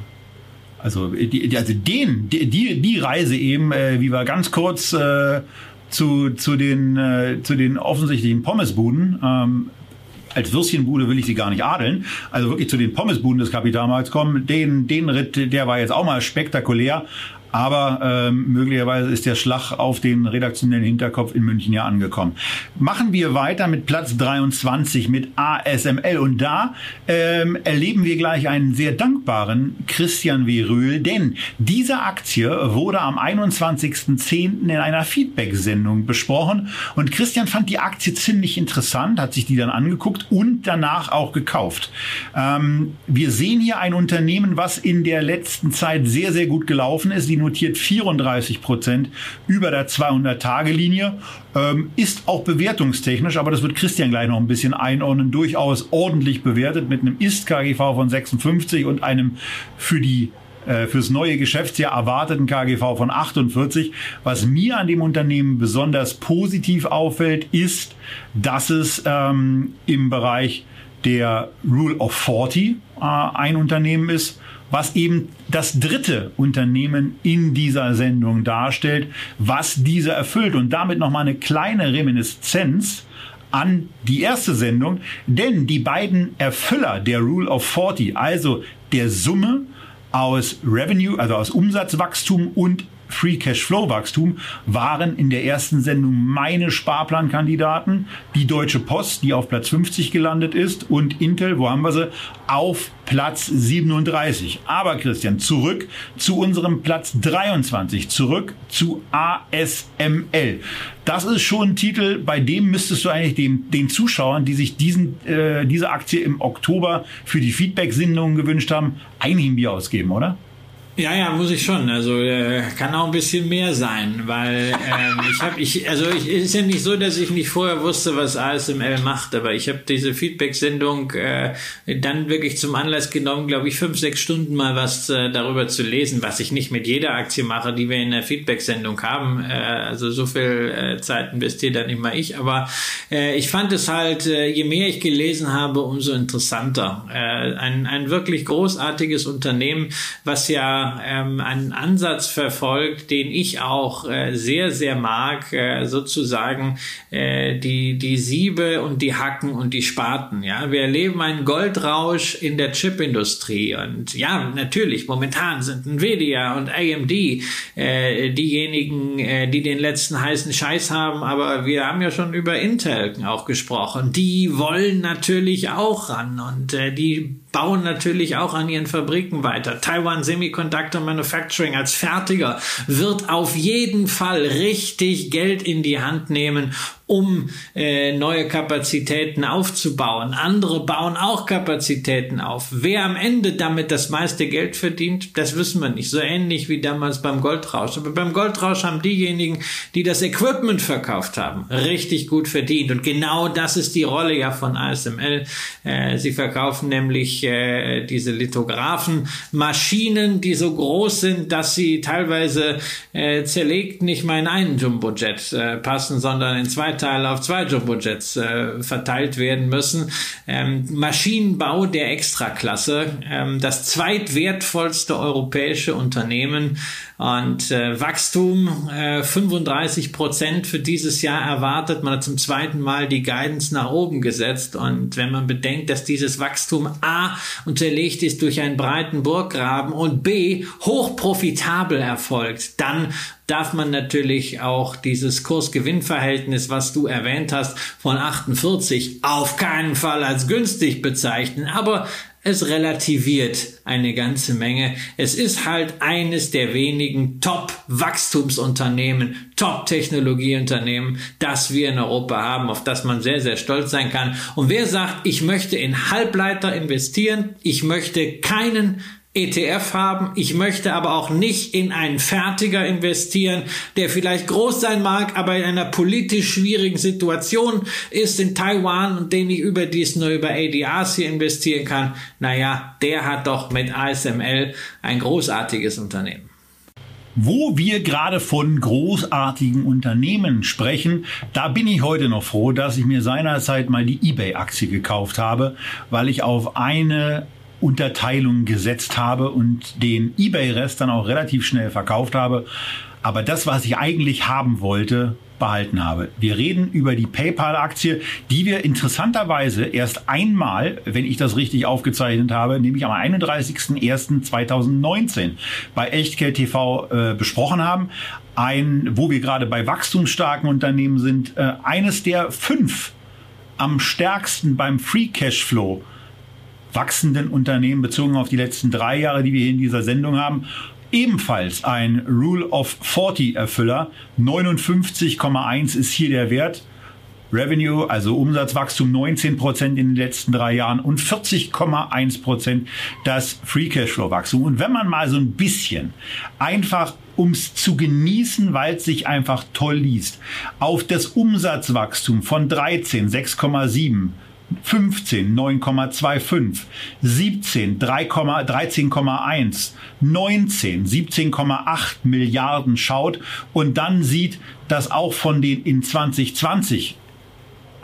also, die, also den, die, die Reise eben, äh, wie wir ganz kurz äh, zu, zu, den, äh, zu den offensichtlichen Pommesbuden. Ähm, als Würstchenbude will ich sie gar nicht adeln. Also wirklich zu den Pommesbuden des Kapitalmarkts kommen. Den, den Ritt, der war jetzt auch mal spektakulär. Aber ähm, möglicherweise ist der Schlag auf den redaktionellen Hinterkopf in München ja angekommen. Machen wir weiter mit Platz 23 mit ASML. Und da ähm, erleben wir gleich einen sehr dankbaren Christian W. Röhl, denn diese Aktie wurde am 21.10. in einer Feedback-Sendung besprochen. Und Christian fand die Aktie ziemlich interessant, hat sich die dann angeguckt und danach auch gekauft. Ähm, wir sehen hier ein Unternehmen, was in der letzten Zeit sehr, sehr gut gelaufen ist. Die notiert 34 Prozent über der 200-Tage-Linie. Ähm, ist auch bewertungstechnisch, aber das wird Christian gleich noch ein bisschen einordnen, durchaus ordentlich bewertet mit einem Ist-KGV von 56 und einem für die äh, fürs neue Geschäftsjahr erwarteten KGV von 48. Was mir an dem Unternehmen besonders positiv auffällt, ist, dass es ähm, im Bereich der Rule of 40 äh, ein Unternehmen ist, was eben das dritte Unternehmen in dieser Sendung darstellt, was diese erfüllt. Und damit nochmal eine kleine Reminiszenz an die erste Sendung, denn die beiden Erfüller der Rule of 40, also der Summe aus Revenue, also aus Umsatzwachstum und Free Cashflow Wachstum waren in der ersten Sendung meine Sparplankandidaten, die Deutsche Post, die auf Platz 50 gelandet ist und Intel, wo haben wir sie, auf Platz 37. Aber Christian, zurück zu unserem Platz 23, zurück zu ASML. Das ist schon ein Titel, bei dem müsstest du eigentlich den, den Zuschauern, die sich diesen, äh, diese Aktie im Oktober für die Feedback-Sendungen gewünscht haben, ein Bier ausgeben, oder? Ja, ja, muss ich schon. Also äh, kann auch ein bisschen mehr sein, weil ähm, ich habe, ich, also ich, ist ja nicht so, dass ich nicht vorher wusste, was ASML macht, aber ich habe diese Feedback-Sendung äh, dann wirklich zum Anlass genommen, glaube ich, fünf, sechs Stunden mal was äh, darüber zu lesen, was ich nicht mit jeder Aktie mache, die wir in der Feedback-Sendung haben. Äh, also so viel äh, Zeit investiert dann immer ich, aber äh, ich fand es halt, äh, je mehr ich gelesen habe, umso interessanter. Äh, ein, ein wirklich großartiges Unternehmen, was ja ähm, einen Ansatz verfolgt, den ich auch äh, sehr, sehr mag, äh, sozusagen äh, die, die Siebe und die Hacken und die Spaten. Ja, wir erleben einen Goldrausch in der Chipindustrie und ja, natürlich, momentan sind Nvidia und AMD äh, diejenigen, äh, die den letzten heißen Scheiß haben, aber wir haben ja schon über Intel auch gesprochen. Die wollen natürlich auch ran und äh, die bauen natürlich auch an ihren Fabriken weiter. Taiwan Semiconductor Manufacturing als Fertiger wird auf jeden Fall richtig Geld in die Hand nehmen, um äh, neue Kapazitäten aufzubauen. Andere bauen auch Kapazitäten auf. Wer am Ende damit das meiste Geld verdient, das wissen wir nicht. So ähnlich wie damals beim Goldrausch. Aber beim Goldrausch haben diejenigen, die das Equipment verkauft haben, richtig gut verdient. Und genau das ist die Rolle ja von ASML. Äh, sie verkaufen nämlich äh, diese Lithographen, Maschinen, die so groß sind, dass sie teilweise äh, zerlegt nicht mal in einen Jumbojet äh, passen, sondern in zwei Teile auf zwei Jumbojets äh, verteilt werden müssen. Ähm, Maschinenbau der Extraklasse, ähm, das zweitwertvollste europäische Unternehmen und äh, Wachstum äh, 35 Prozent für dieses Jahr erwartet. Man hat zum zweiten Mal die Guidance nach oben gesetzt. Und wenn man bedenkt, dass dieses Wachstum A unterlegt ist durch einen breiten Burggraben und B hochprofitabel erfolgt, dann darf man natürlich auch dieses Kurs-Gewinn-Verhältnis, was du erwähnt hast, von 48 auf keinen Fall als günstig bezeichnen. Aber es relativiert eine ganze Menge. Es ist halt eines der wenigen Top-Wachstumsunternehmen, Top-Technologieunternehmen, das wir in Europa haben, auf das man sehr, sehr stolz sein kann. Und wer sagt, ich möchte in Halbleiter investieren, ich möchte keinen ETF haben. Ich möchte aber auch nicht in einen Fertiger investieren, der vielleicht groß sein mag, aber in einer politisch schwierigen Situation ist in Taiwan und den ich überdies nur über ADRs hier investieren kann. Naja, der hat doch mit ASML ein großartiges Unternehmen. Wo wir gerade von großartigen Unternehmen sprechen, da bin ich heute noch froh, dass ich mir seinerzeit mal die eBay-Aktie gekauft habe, weil ich auf eine Unterteilung gesetzt habe und den eBay-Rest dann auch relativ schnell verkauft habe. Aber das, was ich eigentlich haben wollte, behalten habe. Wir reden über die PayPal-Aktie, die wir interessanterweise erst einmal, wenn ich das richtig aufgezeichnet habe, nämlich am 31.01.2019 bei Echtgeld TV äh, besprochen haben. Ein, wo wir gerade bei wachstumsstarken Unternehmen sind, äh, eines der fünf am stärksten beim Free Cashflow wachsenden Unternehmen bezogen auf die letzten drei Jahre, die wir hier in dieser Sendung haben. Ebenfalls ein Rule of 40 Erfüller. 59,1 ist hier der Wert. Revenue, also Umsatzwachstum 19 Prozent in den letzten drei Jahren und 40,1 Prozent das Free Cashflow Wachstum. Und wenn man mal so ein bisschen einfach ums zu genießen, weil es sich einfach toll liest, auf das Umsatzwachstum von 13, 6,7 15 9,25, 17 13,1, 19 17,8 Milliarden schaut und dann sieht, dass auch von den in 2020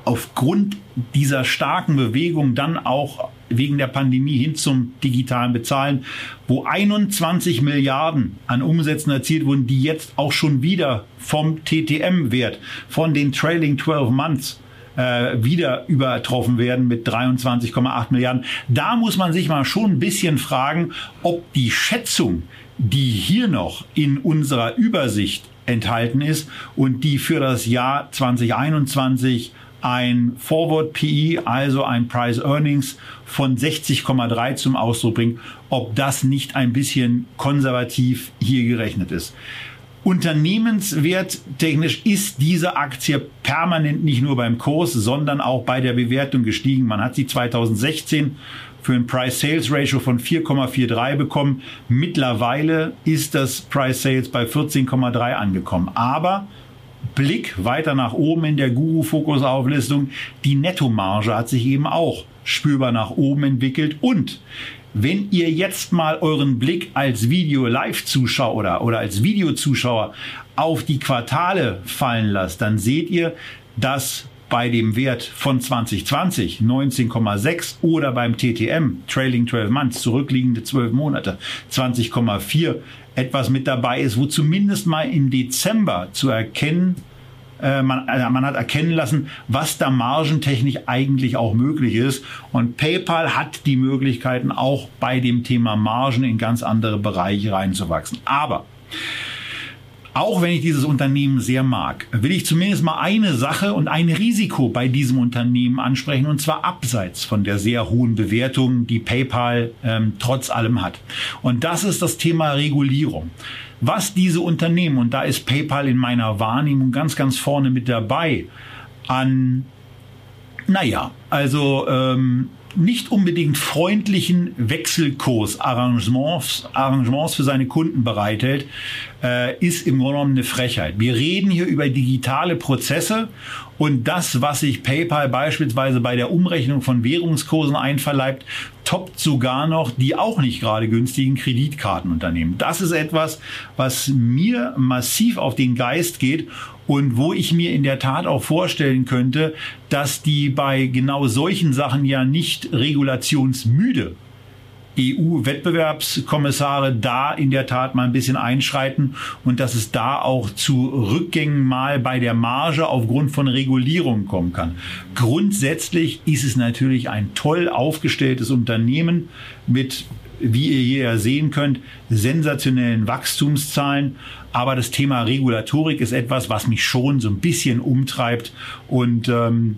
aufgrund dieser starken Bewegung dann auch wegen der Pandemie hin zum digitalen Bezahlen, wo 21 Milliarden an Umsätzen erzielt wurden, die jetzt auch schon wieder vom TTM-Wert, von den Trailing 12 Months äh, wieder übertroffen werden mit 23,8 Milliarden. Da muss man sich mal schon ein bisschen fragen, ob die Schätzung, die hier noch in unserer Übersicht enthalten ist und die für das Jahr 2021 ein Forward PE, also ein Price Earnings von 60,3 zum Ausdruck bringt, ob das nicht ein bisschen konservativ hier gerechnet ist. Unternehmenswerttechnisch ist diese Aktie permanent nicht nur beim Kurs, sondern auch bei der Bewertung gestiegen. Man hat sie 2016 für ein Price-Sales-Ratio von 4,43 bekommen. Mittlerweile ist das Price-Sales bei 14,3 angekommen. Aber Blick weiter nach oben in der Guru-Fokus-Auflistung. Die Nettomarge hat sich eben auch spürbar nach oben entwickelt und wenn ihr jetzt mal euren Blick als Video-Live-Zuschauer oder, oder als Videozuschauer auf die Quartale fallen lasst, dann seht ihr, dass bei dem Wert von 2020 19,6 oder beim TTM Trailing 12 Months zurückliegende 12 Monate 20,4 etwas mit dabei ist, wo zumindest mal im Dezember zu erkennen äh, man, also man hat erkennen lassen, was da margentechnisch eigentlich auch möglich ist. Und PayPal hat die Möglichkeiten, auch bei dem Thema Margen in ganz andere Bereiche reinzuwachsen. Aber auch wenn ich dieses Unternehmen sehr mag, will ich zumindest mal eine Sache und ein Risiko bei diesem Unternehmen ansprechen, und zwar abseits von der sehr hohen Bewertung, die PayPal ähm, trotz allem hat. Und das ist das Thema Regulierung. Was diese Unternehmen, und da ist PayPal in meiner Wahrnehmung ganz, ganz vorne mit dabei, an, naja, also ähm, nicht unbedingt freundlichen Wechselkursarrangements Arrangements für seine Kunden bereithält, äh, ist im Grunde genommen eine Frechheit. Wir reden hier über digitale Prozesse und das, was sich PayPal beispielsweise bei der Umrechnung von Währungskursen einverleibt, toppt sogar noch die auch nicht gerade günstigen Kreditkartenunternehmen. Das ist etwas, was mir massiv auf den Geist geht und wo ich mir in der Tat auch vorstellen könnte, dass die bei genau solchen Sachen ja nicht regulationsmüde EU-Wettbewerbskommissare da in der Tat mal ein bisschen einschreiten und dass es da auch zu Rückgängen mal bei der Marge aufgrund von Regulierung kommen kann. Grundsätzlich ist es natürlich ein toll aufgestelltes Unternehmen mit wie ihr hier sehen könnt, sensationellen Wachstumszahlen. Aber das Thema Regulatorik ist etwas, was mich schon so ein bisschen umtreibt und ähm,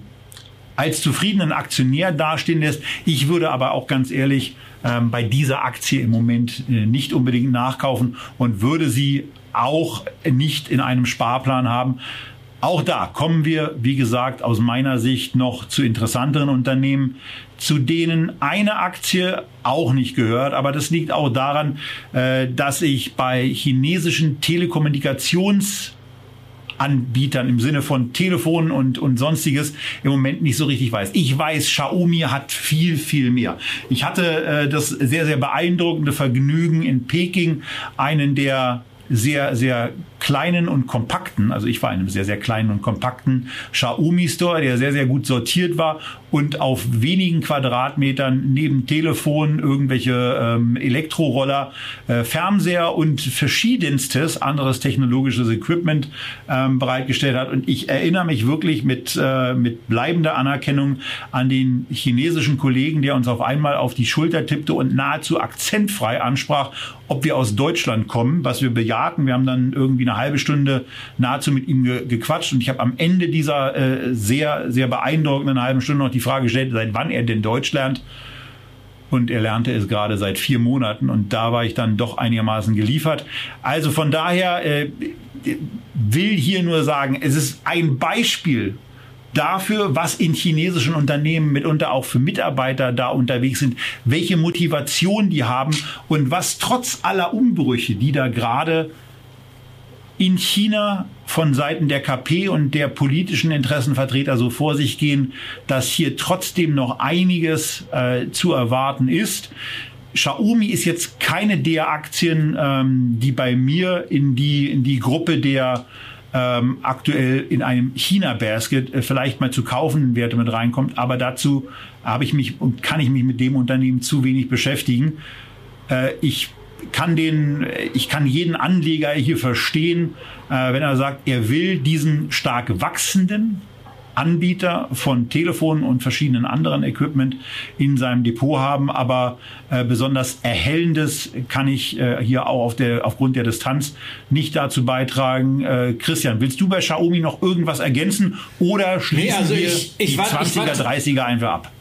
als zufriedenen Aktionär dastehen lässt. Ich würde aber auch ganz ehrlich ähm, bei dieser Aktie im Moment äh, nicht unbedingt nachkaufen und würde sie auch nicht in einem Sparplan haben. Auch da kommen wir, wie gesagt, aus meiner Sicht noch zu interessanteren Unternehmen, zu denen eine Aktie auch nicht gehört. Aber das liegt auch daran, äh, dass ich bei chinesischen Telekommunikations Anbietern im Sinne von Telefonen und, und sonstiges im Moment nicht so richtig weiß. Ich weiß, Xiaomi hat viel, viel mehr. Ich hatte äh, das sehr, sehr beeindruckende Vergnügen in Peking, einen der sehr, sehr kleinen und kompakten, also ich war in einem sehr, sehr kleinen und kompakten Xiaomi Store, der sehr, sehr gut sortiert war und auf wenigen Quadratmetern neben Telefon, irgendwelche ähm, Elektroroller, äh, Fernseher und verschiedenstes anderes technologisches Equipment ähm, bereitgestellt hat. Und ich erinnere mich wirklich mit, äh, mit bleibender Anerkennung an den chinesischen Kollegen, der uns auf einmal auf die Schulter tippte und nahezu akzentfrei ansprach, ob wir aus Deutschland kommen, was wir bejahten. Wir haben dann irgendwie eine halbe Stunde nahezu mit ihm ge gequatscht und ich habe am Ende dieser äh, sehr, sehr beeindruckenden halben Stunde noch die Frage gestellt, seit wann er denn Deutsch lernt. Und er lernte es gerade seit vier Monaten und da war ich dann doch einigermaßen geliefert. Also von daher äh, will hier nur sagen, es ist ein Beispiel dafür, was in chinesischen Unternehmen mitunter auch für Mitarbeiter da unterwegs sind, welche Motivation die haben und was trotz aller Umbrüche, die da gerade in China von Seiten der KP und der politischen Interessenvertreter so vor sich gehen, dass hier trotzdem noch einiges äh, zu erwarten ist. Xiaomi ist jetzt keine der Aktien, ähm, die bei mir in die, in die Gruppe der ähm, aktuell in einem China-Basket äh, vielleicht mal zu kaufen Werte mit reinkommt. Aber dazu habe ich mich und kann ich mich mit dem Unternehmen zu wenig beschäftigen. Äh, ich kann den, ich kann jeden Anleger hier verstehen, äh, wenn er sagt, er will diesen stark wachsenden Anbieter von Telefonen und verschiedenen anderen Equipment in seinem Depot haben, aber äh, besonders erhellendes kann ich äh, hier auch auf der, aufgrund der Distanz nicht dazu beitragen. Äh, Christian, willst du bei Xiaomi noch irgendwas ergänzen oder schließen nee, also wir ich, ich die wart, 20er, 30er einfach ab?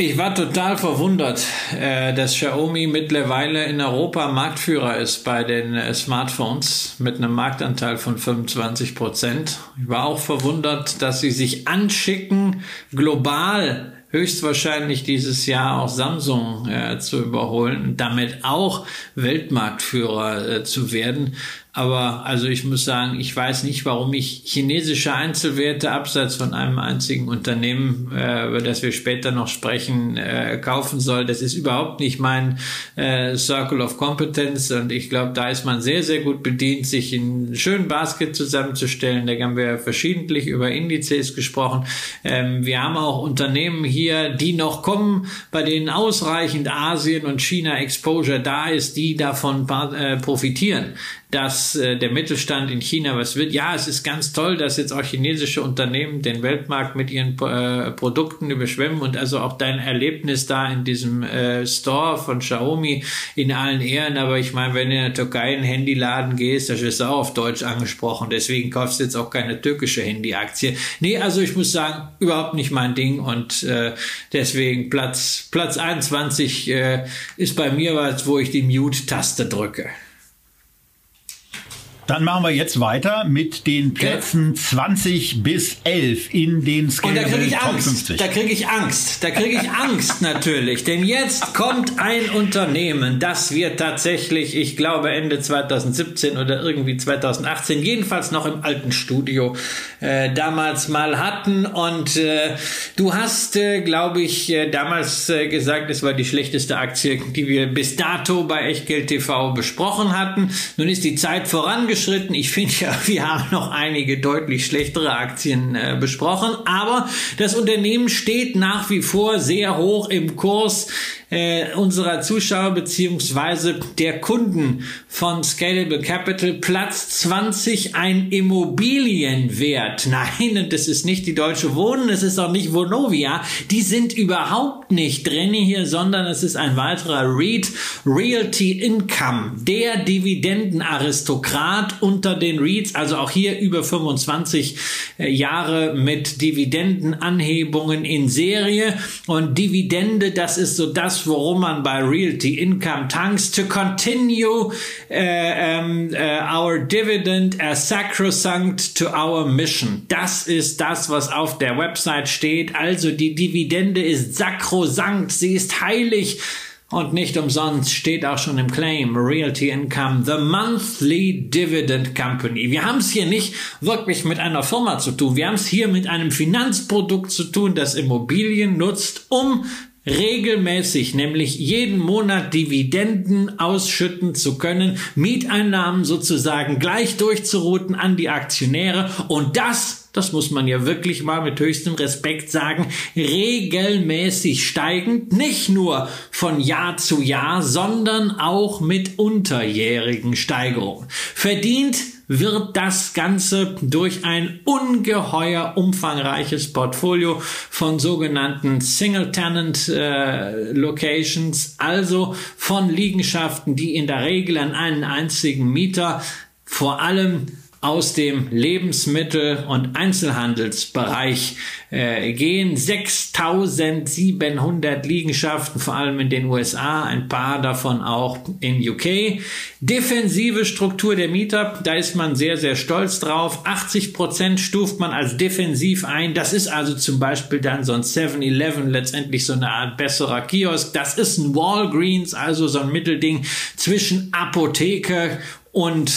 Ich war total verwundert, äh, dass Xiaomi mittlerweile in Europa Marktführer ist bei den äh, Smartphones mit einem Marktanteil von 25 Prozent. Ich war auch verwundert, dass sie sich anschicken, global höchstwahrscheinlich dieses Jahr auch Samsung äh, zu überholen damit auch Weltmarktführer äh, zu werden. Aber also ich muss sagen, ich weiß nicht, warum ich chinesische Einzelwerte abseits von einem einzigen Unternehmen, äh, über das wir später noch sprechen, äh, kaufen soll. Das ist überhaupt nicht mein äh, Circle of Competence und ich glaube, da ist man sehr, sehr gut bedient, sich einen schönen Basket zusammenzustellen. Da haben wir verschiedentlich über Indizes gesprochen. Ähm, wir haben auch Unternehmen hier, die noch kommen, bei denen ausreichend Asien und China Exposure da ist, die davon äh, profitieren dass äh, der Mittelstand in China was wird. Ja, es ist ganz toll, dass jetzt auch chinesische Unternehmen den Weltmarkt mit ihren äh, Produkten überschwemmen und also auch dein Erlebnis da in diesem äh, Store von Xiaomi in allen Ehren. Aber ich meine, wenn du in der Türkei in einen Handyladen gehst, das ist auch auf Deutsch angesprochen. Deswegen kaufst du jetzt auch keine türkische Handyaktie. Nee, also ich muss sagen, überhaupt nicht mein Ding und äh, deswegen Platz, Platz 21 äh, ist bei mir was, wo ich die Mute-Taste drücke. Dann machen wir jetzt weiter mit den Plätzen ja. 20 bis 11 in den Scalable Und da kriege ich Angst. 50. Da kriege ich Angst. Da kriege ich Angst natürlich. Denn jetzt kommt ein Unternehmen, das wir tatsächlich, ich glaube Ende 2017 oder irgendwie 2018, jedenfalls noch im alten Studio äh, damals mal hatten. Und äh, du hast, äh, glaube ich, äh, damals äh, gesagt, es war die schlechteste Aktie, die wir bis dato bei Echtgeld TV besprochen hatten. Nun ist die Zeit vorangeschritten fortgeschritten. Ich finde ja, wir haben noch einige deutlich schlechtere Aktien äh, besprochen, aber das Unternehmen steht nach wie vor sehr hoch im Kurs äh, unserer Zuschauer beziehungsweise der Kunden von Scalable Capital. Platz 20 ein Immobilienwert. Nein, das ist nicht die Deutsche Wohnen, es ist auch nicht Vonovia. Die sind überhaupt nicht drin hier, sondern es ist ein weiterer REIT, Realty Income, der Dividendenaristokrat unter den REITs, also auch hier über 25 äh, Jahre mit Dividendenanhebungen in Serie und Dividende, das ist so das, worum man bei Realty Income tanks, to continue uh, um, uh, our dividend as sacrosanct to our mission. Das ist das, was auf der Website steht. Also die Dividende ist sakrosankt, sie ist heilig. Und nicht umsonst steht auch schon im Claim Realty Income, the monthly dividend company. Wir haben es hier nicht wirklich mit einer Firma zu tun. Wir haben es hier mit einem Finanzprodukt zu tun, das Immobilien nutzt, um regelmäßig, nämlich jeden Monat Dividenden ausschütten zu können, Mieteinnahmen sozusagen gleich durchzuruten an die Aktionäre und das, das muss man ja wirklich mal mit höchstem Respekt sagen, regelmäßig steigend, nicht nur von Jahr zu Jahr, sondern auch mit unterjährigen Steigerungen. Verdient wird das Ganze durch ein ungeheuer umfangreiches Portfolio von sogenannten Single-Tenant äh, also von Liegenschaften, die in der Regel an einen einzigen Mieter vor allem aus dem Lebensmittel- und Einzelhandelsbereich äh, gehen. 6700 Liegenschaften, vor allem in den USA, ein paar davon auch in UK. Defensive Struktur der Mieter, da ist man sehr, sehr stolz drauf. 80 Prozent stuft man als defensiv ein. Das ist also zum Beispiel dann so ein 7-Eleven, letztendlich so eine Art besserer Kiosk. Das ist ein Walgreens, also so ein Mittelding zwischen Apotheke und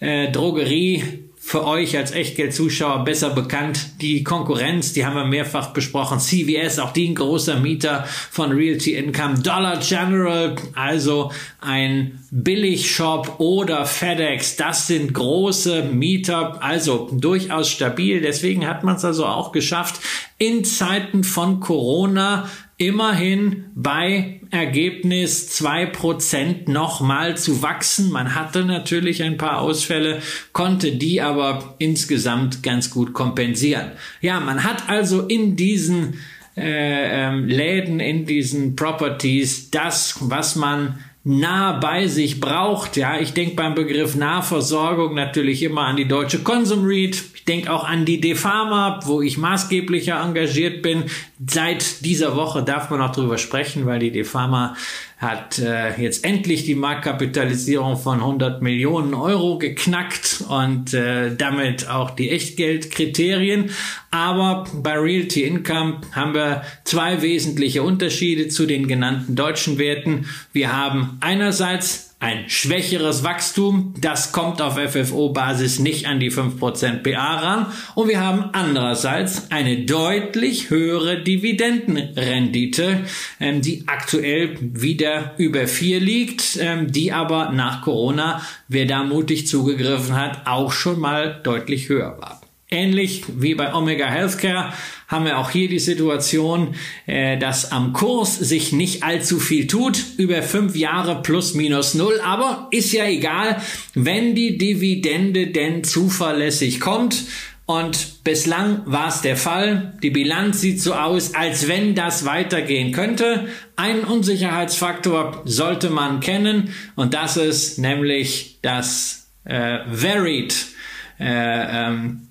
äh, Drogerie für euch als Echtgeld-Zuschauer besser bekannt. Die Konkurrenz, die haben wir mehrfach besprochen. CVS, auch die ein großer Mieter von Realty Income. Dollar General, also ein Billigshop oder FedEx, das sind große Mieter, also durchaus stabil. Deswegen hat man es also auch geschafft, in Zeiten von Corona immerhin bei Ergebnis zwei Prozent nochmal zu wachsen. Man hatte natürlich ein paar Ausfälle, konnte die aber insgesamt ganz gut kompensieren. Ja, man hat also in diesen äh, ähm, Läden, in diesen Properties das, was man nah bei sich braucht. Ja, ich denke beim Begriff Nahversorgung natürlich immer an die Deutsche Consum Read. Ich denke auch an die Defama, wo ich maßgeblicher engagiert bin. Seit dieser Woche darf man auch drüber sprechen, weil die Defama hat äh, jetzt endlich die Marktkapitalisierung von 100 Millionen Euro geknackt und äh, damit auch die Echtgeldkriterien. Aber bei Realty Income haben wir zwei wesentliche Unterschiede zu den genannten deutschen Werten. Wir haben einerseits ein schwächeres Wachstum, das kommt auf FFO-Basis nicht an die 5% PA ran. Und wir haben andererseits eine deutlich höhere Dividendenrendite, ähm, die aktuell wieder über 4 liegt, ähm, die aber nach Corona, wer da mutig zugegriffen hat, auch schon mal deutlich höher war. Ähnlich wie bei Omega Healthcare haben wir auch hier die Situation, äh, dass am Kurs sich nicht allzu viel tut, über fünf Jahre plus minus null, aber ist ja egal, wenn die Dividende denn zuverlässig kommt. Und bislang war es der Fall. Die Bilanz sieht so aus, als wenn das weitergehen könnte. Einen Unsicherheitsfaktor sollte man kennen und das ist nämlich das äh, Varied äh, ähm,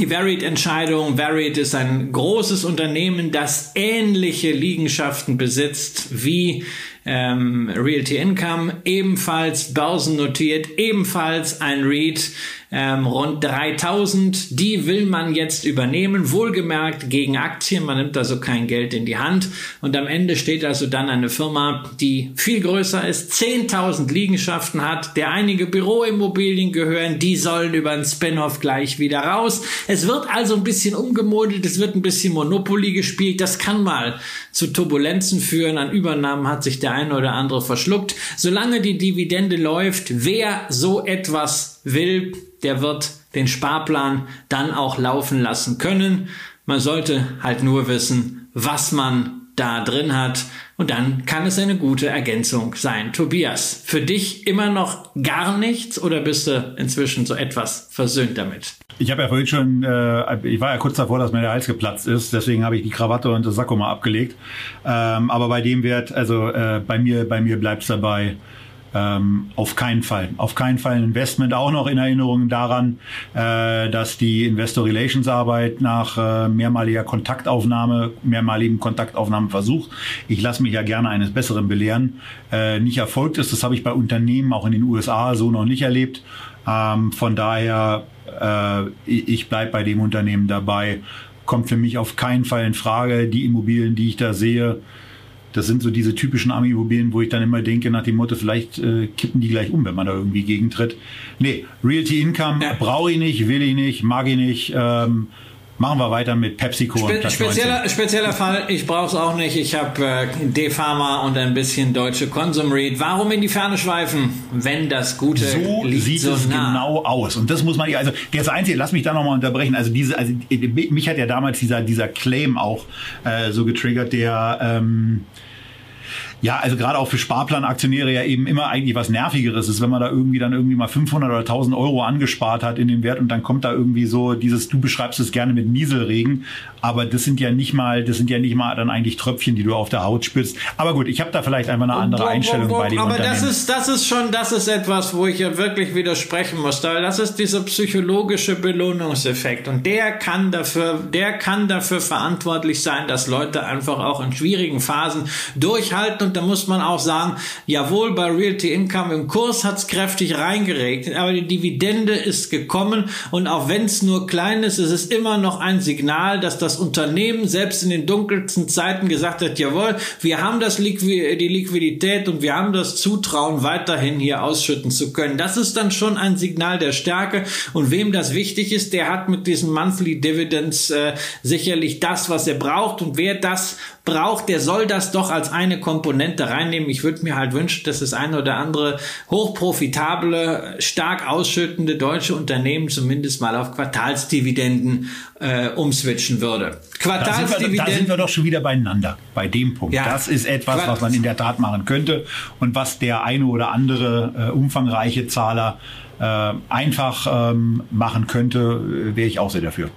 die Varied-Entscheidung. Varied ist ein großes Unternehmen, das ähnliche Liegenschaften besitzt wie ähm, Realty Income, ebenfalls börsennotiert, ebenfalls ein REIT ähm, rund 3000. Die will man jetzt übernehmen, wohlgemerkt gegen Aktien. Man nimmt also kein Geld in die Hand. Und am Ende steht also dann eine Firma, die viel größer ist, 10.000 Liegenschaften hat, der einige Büroimmobilien gehören. Die sollen über ein Spin-off gleich wieder raus. Es wird also ein bisschen umgemodelt. Es wird ein bisschen Monopoly gespielt. Das kann mal zu Turbulenzen führen. An Übernahmen hat sich der eine oder andere verschluckt. Solange die Dividende läuft, wer so etwas will, der wird den Sparplan dann auch laufen lassen können. Man sollte halt nur wissen, was man da drin hat. Und dann kann es eine gute Ergänzung sein. Tobias, für dich immer noch gar nichts oder bist du inzwischen so etwas versöhnt damit? Ich habe ja vorhin schon, äh, ich war ja kurz davor, dass mir der Hals geplatzt ist, deswegen habe ich die Krawatte und das Sakko mal abgelegt. Ähm, aber bei dem Wert, also äh, bei mir, bei mir bleibt es dabei. Ähm, auf keinen Fall. Auf keinen Fall ein Investment. Auch noch in Erinnerung daran, äh, dass die Investor Relations Arbeit nach äh, mehrmaliger Kontaktaufnahme, mehrmaligen Kontaktaufnahmeversuch, ich lasse mich ja gerne eines Besseren belehren, äh, nicht erfolgt ist. Das habe ich bei Unternehmen auch in den USA so noch nicht erlebt. Ähm, von daher, äh, ich bleibe bei dem Unternehmen dabei. Kommt für mich auf keinen Fall in Frage. Die Immobilien, die ich da sehe, das sind so diese typischen Ami-Immobilien, wo ich dann immer denke, nach dem Motto, vielleicht äh, kippen die gleich um, wenn man da irgendwie gegentritt. Nee, Realty Income ja. brauche ich nicht, will ich nicht, mag ich nicht. Ähm, Machen wir weiter mit PepsiCo Spe und spezieller, spezieller Fall, ich brauche es auch nicht. Ich habe äh, D-Pharma und ein bisschen deutsche Consum Read. Warum in die Ferne schweifen, wenn das Gute so sieht so es nah. genau aus. Und das muss man, also das Einzige, lass mich da nochmal unterbrechen. Also diese, also mich hat ja damals dieser dieser Claim auch äh, so getriggert, der ähm, ja, also gerade auch für Sparplanaktionäre ja eben immer eigentlich was Nervigeres ist, wenn man da irgendwie dann irgendwie mal 500 oder 1000 Euro angespart hat in dem Wert und dann kommt da irgendwie so dieses, du beschreibst es gerne mit Nieselregen, aber das sind ja nicht mal, das sind ja nicht mal dann eigentlich Tröpfchen, die du auf der Haut spürst. Aber gut, ich habe da vielleicht einfach eine andere Einstellung bei dem Aber das ist, das ist schon, das ist etwas, wo ich ja wirklich widersprechen muss. Das ist dieser psychologische Belohnungseffekt und der kann dafür, der kann dafür verantwortlich sein, dass Leute einfach auch in schwierigen Phasen durchhalten und da muss man auch sagen, jawohl, bei Realty Income im Kurs hat es kräftig reingeregnet, aber die Dividende ist gekommen und auch wenn es nur klein ist, ist es immer noch ein Signal, dass das Unternehmen selbst in den dunkelsten Zeiten gesagt hat, jawohl, wir haben das Liqui die Liquidität und wir haben das Zutrauen, weiterhin hier ausschütten zu können. Das ist dann schon ein Signal der Stärke und wem das wichtig ist, der hat mit diesen Monthly Dividends äh, sicherlich das, was er braucht und wer das braucht, der soll das doch als eine Komponente reinnehmen. Ich würde mir halt wünschen, dass das eine oder andere hochprofitable, stark ausschüttende deutsche Unternehmen zumindest mal auf Quartalsdividenden äh, umswitchen würde. Quartalsdividenden. Da, da sind wir doch schon wieder beieinander, bei dem Punkt. Ja, das ist etwas, was man in der Tat machen könnte und was der eine oder andere äh, umfangreiche Zahler äh, einfach ähm, machen könnte, äh, wäre ich auch sehr dafür.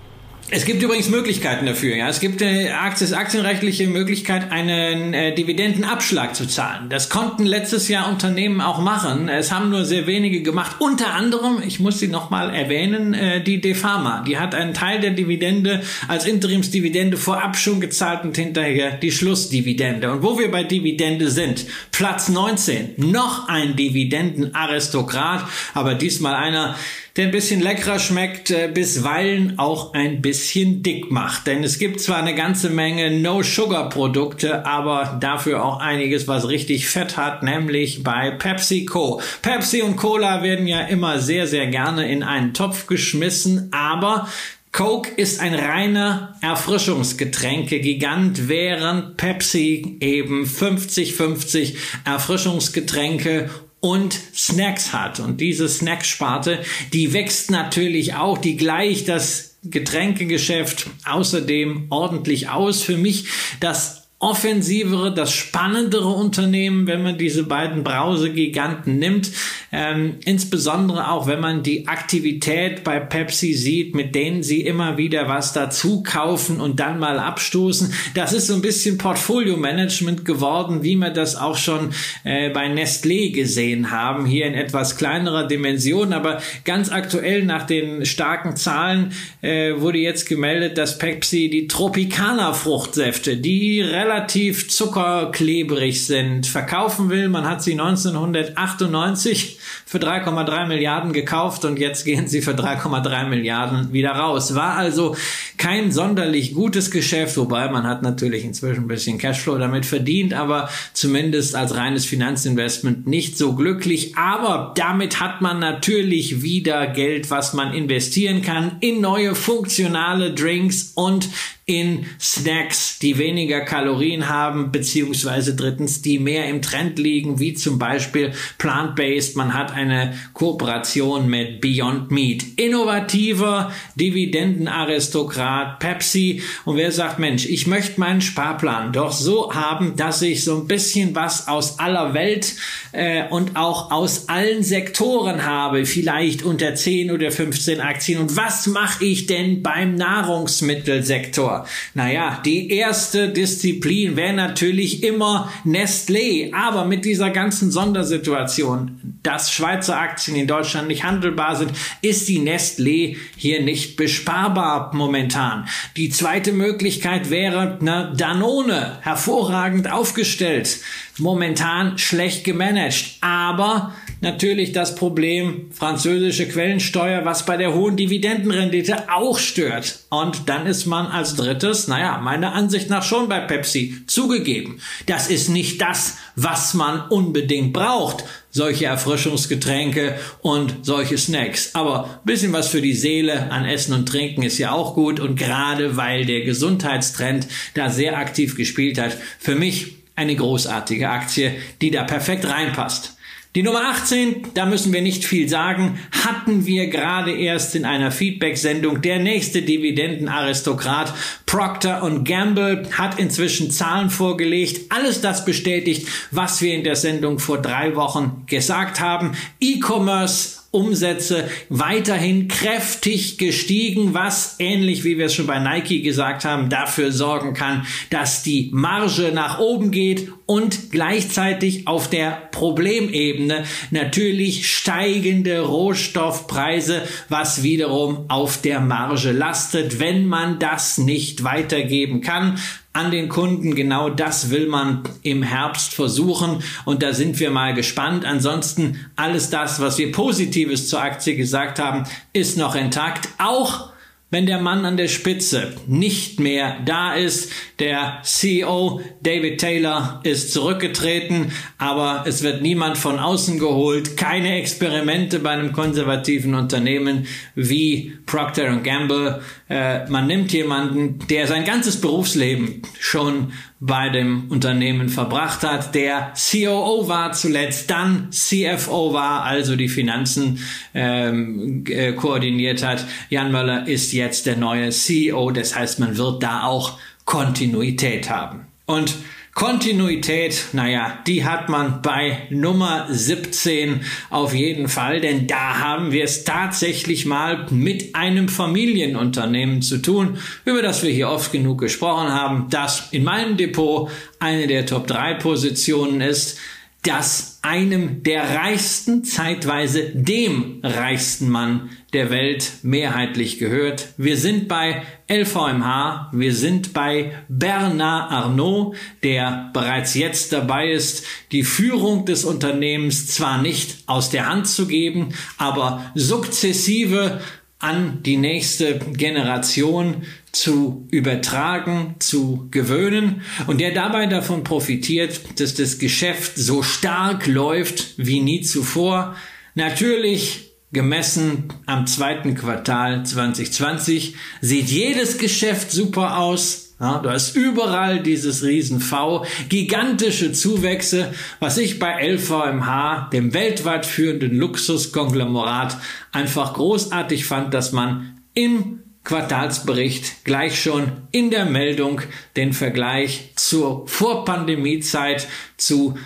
Es gibt übrigens Möglichkeiten dafür. Ja, es gibt äh, aktienrechtliche Möglichkeit, einen äh, Dividendenabschlag zu zahlen. Das konnten letztes Jahr Unternehmen auch machen. Es haben nur sehr wenige gemacht. Unter anderem, ich muss sie nochmal erwähnen, äh, die Defama. Die hat einen Teil der Dividende als Interimsdividende vorab schon gezahlt und hinterher die Schlussdividende. Und wo wir bei Dividende sind, Platz 19, noch ein Dividendenaristokrat, aber diesmal einer, der ein bisschen leckerer schmeckt, äh, bisweilen auch ein bisschen dick macht. Denn es gibt zwar eine ganze Menge No-Sugar-Produkte, aber dafür auch einiges, was richtig Fett hat, nämlich bei PepsiCo. Pepsi und Cola werden ja immer sehr, sehr gerne in einen Topf geschmissen, aber Coke ist ein reiner Erfrischungsgetränke-Gigant, während Pepsi eben 50-50 Erfrischungsgetränke und Snacks hat. Und diese Snacksparte, die wächst natürlich auch, die gleicht das Getränkegeschäft außerdem ordentlich aus. Für mich das offensivere, das spannendere Unternehmen, wenn man diese beiden Brausegiganten nimmt. Ähm, insbesondere auch, wenn man die Aktivität bei Pepsi sieht, mit denen sie immer wieder was dazu kaufen und dann mal abstoßen. Das ist so ein bisschen Portfolio-Management geworden, wie wir das auch schon äh, bei Nestlé gesehen haben, hier in etwas kleinerer Dimension. Aber ganz aktuell nach den starken Zahlen äh, wurde jetzt gemeldet, dass Pepsi die Tropicana-Fruchtsäfte, die relativ relativ zuckerklebrig sind, verkaufen will. Man hat sie 1998 für 3,3 Milliarden gekauft und jetzt gehen sie für 3,3 Milliarden wieder raus. War also kein sonderlich gutes Geschäft, wobei man hat natürlich inzwischen ein bisschen Cashflow damit verdient, aber zumindest als reines Finanzinvestment nicht so glücklich. Aber damit hat man natürlich wieder Geld, was man investieren kann in neue funktionale Drinks und in Snacks, die weniger Kalorien haben, beziehungsweise drittens, die mehr im Trend liegen, wie zum Beispiel Plant-Based. Man hat eine Kooperation mit Beyond Meat. Innovativer Dividendenaristokrat Pepsi. Und wer sagt, Mensch, ich möchte meinen Sparplan doch so haben, dass ich so ein bisschen was aus aller Welt äh, und auch aus allen Sektoren habe, vielleicht unter 10 oder 15 Aktien. Und was mache ich denn beim Nahrungsmittelsektor? Sektor. Naja, die erste Disziplin wäre natürlich immer Nestlé, aber mit dieser ganzen Sondersituation, dass Schweizer Aktien in Deutschland nicht handelbar sind, ist die Nestlé hier nicht besparbar momentan. Die zweite Möglichkeit wäre na, Danone, hervorragend aufgestellt, momentan schlecht gemanagt, aber natürlich das Problem französische Quellensteuer, was bei der hohen Dividendenrendite auch stört. Und dann ist man als drittes, naja, meiner Ansicht nach schon bei Pepsi zugegeben. Das ist nicht das, was man unbedingt braucht. Solche Erfrischungsgetränke und solche Snacks. Aber bisschen was für die Seele an Essen und Trinken ist ja auch gut. Und gerade weil der Gesundheitstrend da sehr aktiv gespielt hat, für mich eine großartige Aktie, die da perfekt reinpasst. Die Nummer 18, da müssen wir nicht viel sagen, hatten wir gerade erst in einer Feedback-Sendung. Der nächste Dividendenaristokrat Procter Gamble hat inzwischen Zahlen vorgelegt. Alles das bestätigt, was wir in der Sendung vor drei Wochen gesagt haben. E-Commerce Umsätze weiterhin kräftig gestiegen, was ähnlich wie wir es schon bei Nike gesagt haben, dafür sorgen kann, dass die Marge nach oben geht und gleichzeitig auf der Problemebene natürlich steigende Rohstoffpreise, was wiederum auf der Marge lastet, wenn man das nicht weitergeben kann an den Kunden. Genau das will man im Herbst versuchen und da sind wir mal gespannt. Ansonsten alles das, was wir Positives zur Aktie gesagt haben, ist noch intakt. Auch wenn der Mann an der Spitze nicht mehr da ist. Der CEO David Taylor ist zurückgetreten, aber es wird niemand von außen geholt. Keine Experimente bei einem konservativen Unternehmen wie Procter Gamble. Äh, man nimmt jemanden, der sein ganzes Berufsleben schon bei dem Unternehmen verbracht hat, der COO war zuletzt, dann CFO war, also die Finanzen ähm, äh, koordiniert hat. Jan Möller ist jetzt der neue CEO, das heißt, man wird da auch Kontinuität haben. Und Kontinuität, naja, die hat man bei Nummer 17 auf jeden Fall, denn da haben wir es tatsächlich mal mit einem Familienunternehmen zu tun, über das wir hier oft genug gesprochen haben, das in meinem Depot eine der Top 3 Positionen ist das einem der reichsten, zeitweise dem reichsten Mann der Welt mehrheitlich gehört. Wir sind bei LVMH, wir sind bei Bernard Arnault, der bereits jetzt dabei ist, die Führung des Unternehmens zwar nicht aus der Hand zu geben, aber sukzessive an die nächste Generation zu übertragen, zu gewöhnen und der dabei davon profitiert, dass das Geschäft so stark läuft wie nie zuvor. Natürlich gemessen am zweiten Quartal 2020 sieht jedes Geschäft super aus. Ja, du hast überall dieses riesen V, gigantische Zuwächse, was ich bei LVMH, dem weltweit führenden Luxuskonglomerat, einfach großartig fand, dass man im Quartalsbericht gleich schon in der Meldung. Den Vergleich zur Vorpandemiezeit zu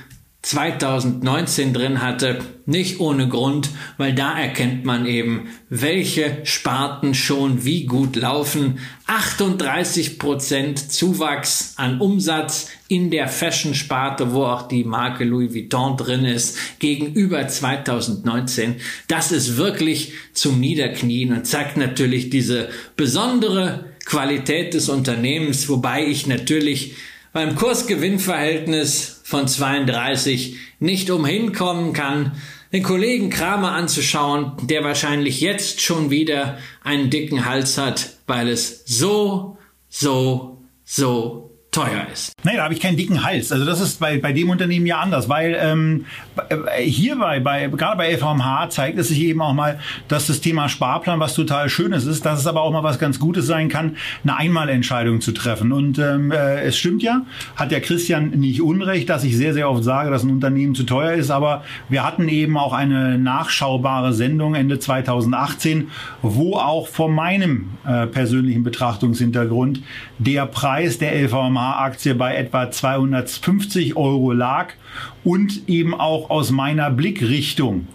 2019 drin hatte, nicht ohne Grund, weil da erkennt man eben, welche Sparten schon wie gut laufen. 38 Prozent Zuwachs an Umsatz in der Fashion-Sparte, wo auch die Marke Louis Vuitton drin ist, gegenüber 2019. Das ist wirklich zum Niederknien und zeigt natürlich diese besondere Qualität des Unternehmens, wobei ich natürlich beim Kursgewinnverhältnis von 32 nicht umhin kommen kann, den Kollegen Kramer anzuschauen, der wahrscheinlich jetzt schon wieder einen dicken Hals hat, weil es so, so, so teuer ist. Nee, da habe ich keinen dicken Hals. Also das ist bei, bei dem Unternehmen ja anders, weil ähm, hierbei, bei, gerade bei LVMH zeigt es sich eben auch mal, dass das Thema Sparplan was total Schönes ist, dass es aber auch mal was ganz Gutes sein kann, eine Einmalentscheidung zu treffen. Und ähm, äh, es stimmt ja, hat der Christian nicht unrecht, dass ich sehr, sehr oft sage, dass ein Unternehmen zu teuer ist, aber wir hatten eben auch eine nachschaubare Sendung Ende 2018, wo auch vor meinem äh, persönlichen Betrachtungshintergrund der Preis der LVMH aktie bei etwa 250 Euro lag und eben auch aus meiner Blickrichtung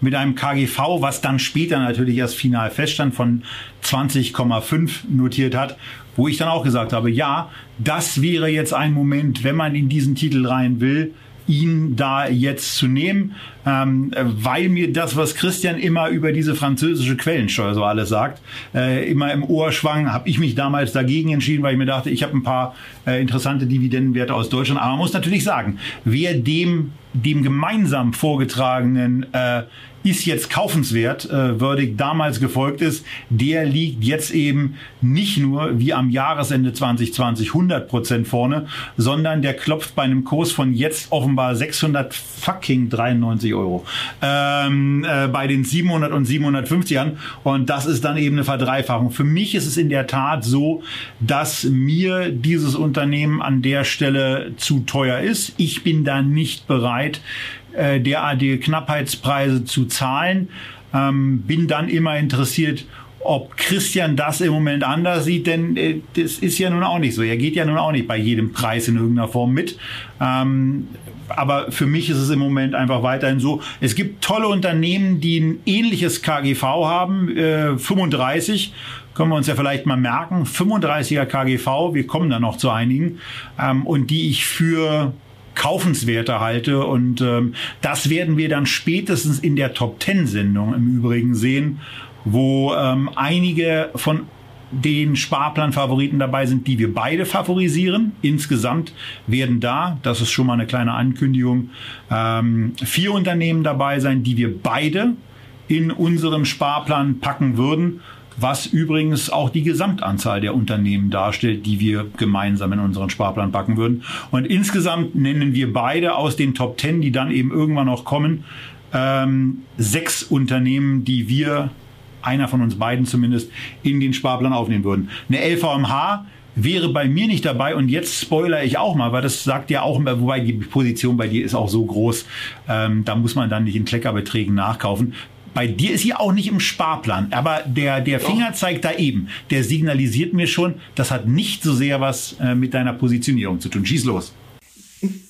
mit einem KGV, was dann später natürlich erst final feststand, von 20,5 notiert hat, wo ich dann auch gesagt habe, ja, das wäre jetzt ein Moment, wenn man in diesen Titel rein will, ihn da jetzt zu nehmen, ähm, weil mir das, was Christian immer über diese französische Quellensteuer so alles sagt, äh, immer im Ohr schwang, habe ich mich damals dagegen entschieden, weil ich mir dachte, ich habe ein paar äh, interessante Dividendenwerte aus Deutschland. Aber man muss natürlich sagen, wer dem dem gemeinsam vorgetragenen äh, ist jetzt kaufenswert, äh, würdig damals gefolgt ist, der liegt jetzt eben nicht nur wie am Jahresende 2020 100 Prozent vorne, sondern der klopft bei einem Kurs von jetzt offenbar 600 fucking 93 Euro ähm, äh, bei den 700 und 750 an und das ist dann eben eine Verdreifachung. Für mich ist es in der Tat so, dass mir dieses Unternehmen an der Stelle zu teuer ist. Ich bin da nicht bereit, äh, derartige Knappheitspreise zu zahlen. Ähm, bin dann immer interessiert, ob Christian das im Moment anders sieht, denn äh, das ist ja nun auch nicht so. Er geht ja nun auch nicht bei jedem Preis in irgendeiner Form mit. Ähm, aber für mich ist es im Moment einfach weiterhin so. Es gibt tolle Unternehmen, die ein ähnliches KGV haben, äh, 35 können wir uns ja vielleicht mal merken, 35er KGV, wir kommen da noch zu einigen, ähm, und die ich für kaufenswerter halte. Und ähm, das werden wir dann spätestens in der Top Ten Sendung im Übrigen sehen, wo ähm, einige von den Sparplan-Favoriten dabei sind, die wir beide favorisieren. Insgesamt werden da, das ist schon mal eine kleine Ankündigung, ähm, vier Unternehmen dabei sein, die wir beide in unserem Sparplan packen würden was übrigens auch die Gesamtanzahl der Unternehmen darstellt, die wir gemeinsam in unseren Sparplan packen würden. Und insgesamt nennen wir beide aus den Top Ten, die dann eben irgendwann noch kommen, ähm, sechs Unternehmen, die wir, einer von uns beiden zumindest, in den Sparplan aufnehmen würden. Eine LVMH wäre bei mir nicht dabei und jetzt spoiler ich auch mal, weil das sagt ja auch, wobei die Position bei dir ist auch so groß, ähm, da muss man dann nicht in Kleckerbeträgen nachkaufen Bei dir ist sie auch nicht im Sparplan, aber der, der Finger zeigt da eben. Der signalisiert mir schon, das hat nicht so sehr was äh, mit deiner Positionierung zu tun. Schieß los.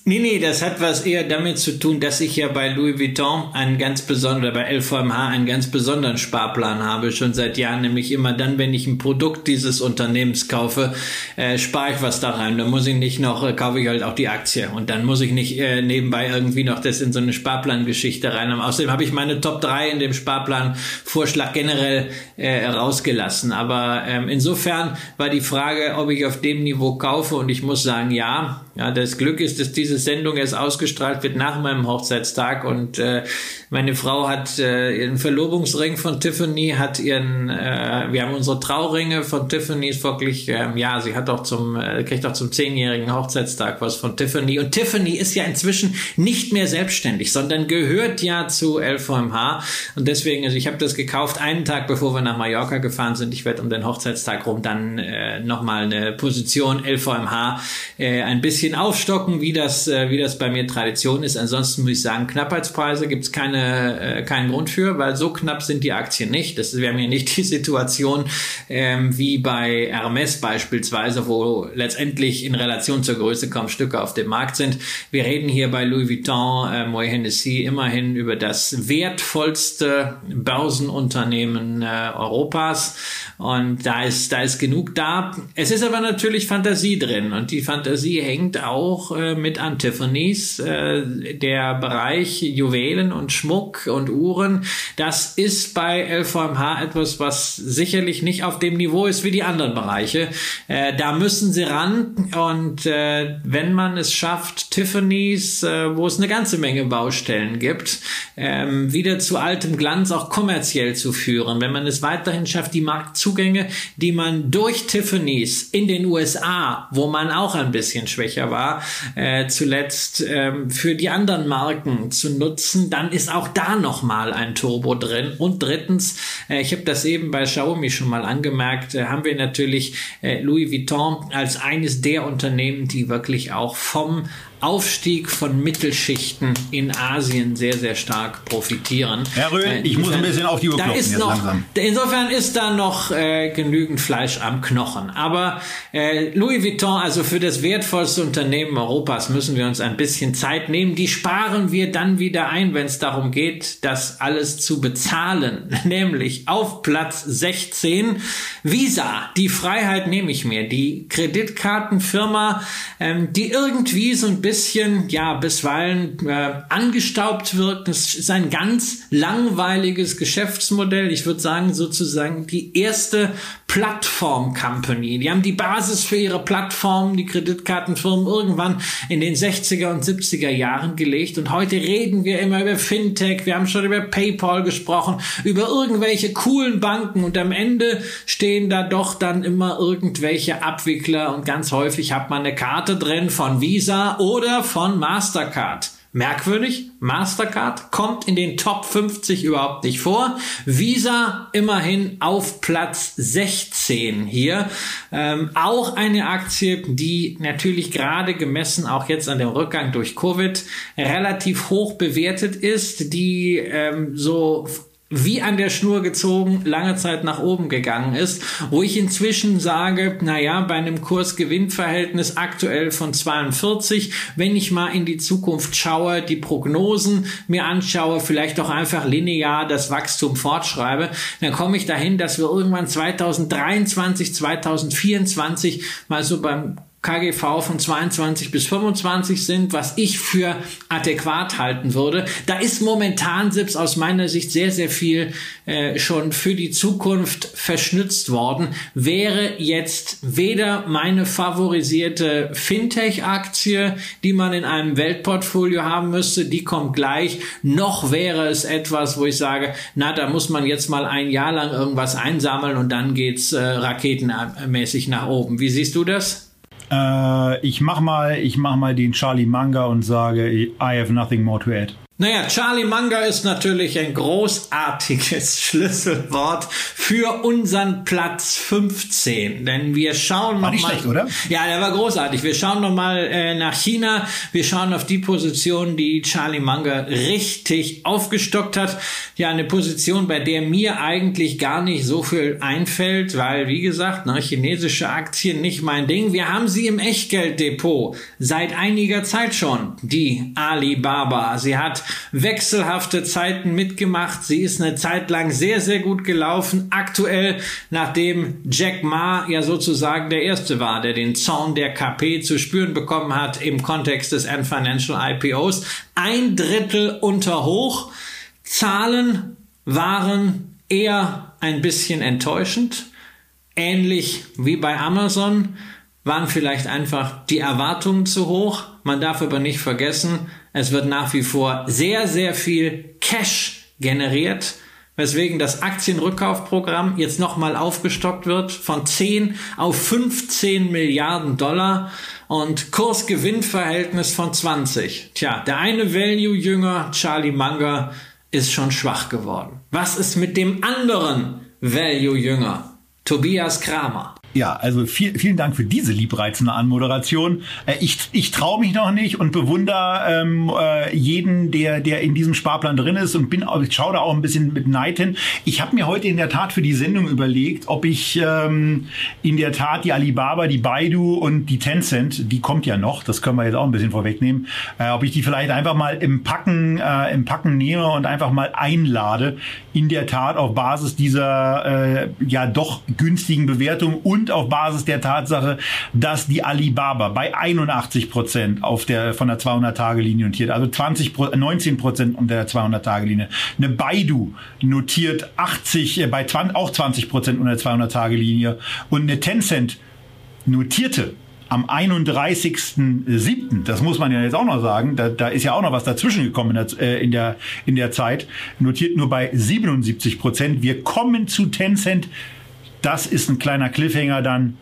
Nee, nee, das hat was eher damit zu tun, dass ich ja bei Louis Vuitton einen ganz besonderen, bei LVMH einen ganz besonderen Sparplan habe, schon seit Jahren, nämlich immer dann, wenn ich ein Produkt dieses Unternehmens kaufe, äh, spare ich was da rein. Dann muss ich nicht noch, äh, kaufe ich halt auch die Aktie und dann muss ich nicht äh, nebenbei irgendwie noch das in so eine Sparplangeschichte rein haben. Außerdem habe ich meine Top 3 in dem Sparplanvorschlag generell äh, rausgelassen. Aber ähm, insofern war die Frage, ob ich auf dem Niveau kaufe und ich muss sagen, ja, ja, das Glück ist, dass diese Sendung erst ausgestrahlt wird nach meinem Hochzeitstag und äh, meine Frau hat äh, ihren Verlobungsring von Tiffany, hat ihren, äh, wir haben unsere Trauringe von Tiffany, ist wirklich, äh, ja, sie hat auch zum, äh, kriegt auch zum zehnjährigen Hochzeitstag was von Tiffany und Tiffany ist ja inzwischen nicht mehr selbstständig, sondern gehört ja zu LVMH und deswegen, also ich habe das gekauft einen Tag bevor wir nach Mallorca gefahren sind. Ich werde um den Hochzeitstag rum dann äh, nochmal eine Position LVMH äh, ein bisschen aufstocken, wie das, äh, wie das bei mir Tradition ist. Ansonsten muss ich sagen, Knappheitspreise gibt es keine, äh, keinen Grund für, weil so knapp sind die Aktien nicht. Das wäre mir nicht die Situation ähm, wie bei Hermes beispielsweise, wo letztendlich in Relation zur Größe kaum Stücke auf dem Markt sind. Wir reden hier bei Louis Vuitton, äh, Moët Hennessy immerhin über das wertvollste Börsenunternehmen äh, Europas und da ist, da ist genug da. Es ist aber natürlich Fantasie drin und die Fantasie hängt auch äh, mit Antiphonies. Äh, der Bereich Juwelen und Schmuck und Uhren, das ist bei LVMH etwas, was sicherlich nicht auf dem Niveau ist wie die anderen Bereiche. Äh, da müssen sie ran und äh, wenn man es schafft, Tiffany's, äh, wo es eine ganze Menge Baustellen gibt, ähm, wieder zu altem Glanz auch kommerziell zu führen, wenn man es weiterhin schafft, die Marktzugänge, die man durch Tiffany's in den USA, wo man auch ein bisschen schwächer war, äh, zuletzt ähm, für die anderen Marken zu nutzen, dann ist auch da nochmal ein Turbo drin. Und drittens, äh, ich habe das eben bei Xiaomi schon mal angemerkt, äh, haben wir natürlich äh, Louis Vuitton als eines der Unternehmen, die wirklich auch vom Aufstieg von Mittelschichten in Asien sehr, sehr stark profitieren. Herr Röhl, äh, ich muss ein bisschen auf die Uhr klopfen jetzt noch, langsam. Insofern ist da noch äh, genügend Fleisch am Knochen. Aber äh, Louis Vuitton, also für das wertvollste Unternehmen Europas, müssen wir uns ein bisschen Zeit nehmen. Die sparen wir dann wieder ein, wenn es darum geht, das alles zu bezahlen. Nämlich auf Platz 16 Visa. Die Freiheit nehme ich mir. Die Kreditkartenfirma, ähm, die irgendwie so ein bisschen, ja, bisweilen äh, angestaubt wirkt. Das ist ein ganz langweiliges Geschäftsmodell. Ich würde sagen, sozusagen die erste Plattform-Company. Die haben die Basis für ihre Plattform, die Kreditkartenfirmen, irgendwann in den 60er und 70er Jahren gelegt. Und heute reden wir immer über Fintech. Wir haben schon über PayPal gesprochen, über irgendwelche coolen Banken. Und am Ende stehen da doch dann immer irgendwelche Abwickler. Und ganz häufig hat man eine Karte drin von Visa oder von Mastercard. Merkwürdig, Mastercard kommt in den Top 50 überhaupt nicht vor. Visa immerhin auf Platz 16 hier. Ähm, auch eine Aktie, die natürlich gerade gemessen, auch jetzt an dem Rückgang durch Covid, relativ hoch bewertet ist, die ähm, so wie an der Schnur gezogen lange Zeit nach oben gegangen ist, wo ich inzwischen sage, naja, bei einem Kurs-Gewinn-Verhältnis aktuell von 42, wenn ich mal in die Zukunft schaue, die Prognosen mir anschaue, vielleicht auch einfach linear das Wachstum fortschreibe, dann komme ich dahin, dass wir irgendwann 2023, 2024 mal so beim KGV von 22 bis 25 sind, was ich für adäquat halten würde. Da ist momentan selbst aus meiner Sicht sehr, sehr viel äh, schon für die Zukunft verschnitzt worden. Wäre jetzt weder meine favorisierte Fintech-Aktie, die man in einem Weltportfolio haben müsste, die kommt gleich, noch wäre es etwas, wo ich sage, na, da muss man jetzt mal ein Jahr lang irgendwas einsammeln und dann geht's äh, raketenmäßig nach oben. Wie siehst du das? Äh, ich mach mal, ich mach mal den Charlie Manga und sage, I have nothing more to add. Naja, Charlie Munger ist natürlich ein großartiges Schlüsselwort für unseren Platz 15. Denn wir schauen war noch mal. Schlecht, oder? Ja, der war großartig. Wir schauen noch mal äh, nach China. Wir schauen auf die Position, die Charlie Munger richtig aufgestockt hat. Ja, eine Position, bei der mir eigentlich gar nicht so viel einfällt, weil, wie gesagt, ne, chinesische Aktien nicht mein Ding. Wir haben sie im Echtgelddepot seit einiger Zeit schon. Die Alibaba. Sie hat wechselhafte Zeiten mitgemacht. Sie ist eine Zeit lang sehr, sehr gut gelaufen. Aktuell, nachdem Jack Ma ja sozusagen der Erste war, der den Zorn der KP zu spüren bekommen hat im Kontext des Ant Financial IPOs, ein Drittel unter Hoch. Zahlen waren eher ein bisschen enttäuschend. Ähnlich wie bei Amazon waren vielleicht einfach die Erwartungen zu hoch. Man darf aber nicht vergessen, es wird nach wie vor sehr, sehr viel Cash generiert, weswegen das Aktienrückkaufprogramm jetzt nochmal aufgestockt wird von 10 auf 15 Milliarden Dollar und Kurs-Gewinn-Verhältnis von 20. Tja, der eine Value-Jünger, Charlie Munger, ist schon schwach geworden. Was ist mit dem anderen Value-Jünger, Tobias Kramer? Ja, also viel, vielen Dank für diese liebreizende Anmoderation. Äh, ich, ich traue mich noch nicht und bewundere ähm, äh, jeden, der, der in diesem Sparplan drin ist und bin, ich schaue da auch ein bisschen mit Neid hin. Ich habe mir heute in der Tat für die Sendung überlegt, ob ich ähm, in der Tat die Alibaba, die Baidu und die Tencent, die kommt ja noch, das können wir jetzt auch ein bisschen vorwegnehmen, äh, ob ich die vielleicht einfach mal im Packen, äh, im Packen nehme und einfach mal einlade, in der Tat auf Basis dieser äh, ja doch günstigen Bewertung und und auf Basis der Tatsache, dass die Alibaba bei 81 Prozent auf der, von der 200-Tage-Linie notiert, also 20, 19 Prozent unter der 200-Tage-Linie. Eine Baidu notiert 80, äh, bei 20, auch 20 Prozent unter der 200-Tage-Linie und eine Tencent notierte am 31.07., das muss man ja jetzt auch noch sagen, da, da ist ja auch noch was dazwischen gekommen in der, äh, in der, in der Zeit, notiert nur bei 77 Prozent. Wir kommen zu Tencent das ist ein kleiner Cliffhanger dann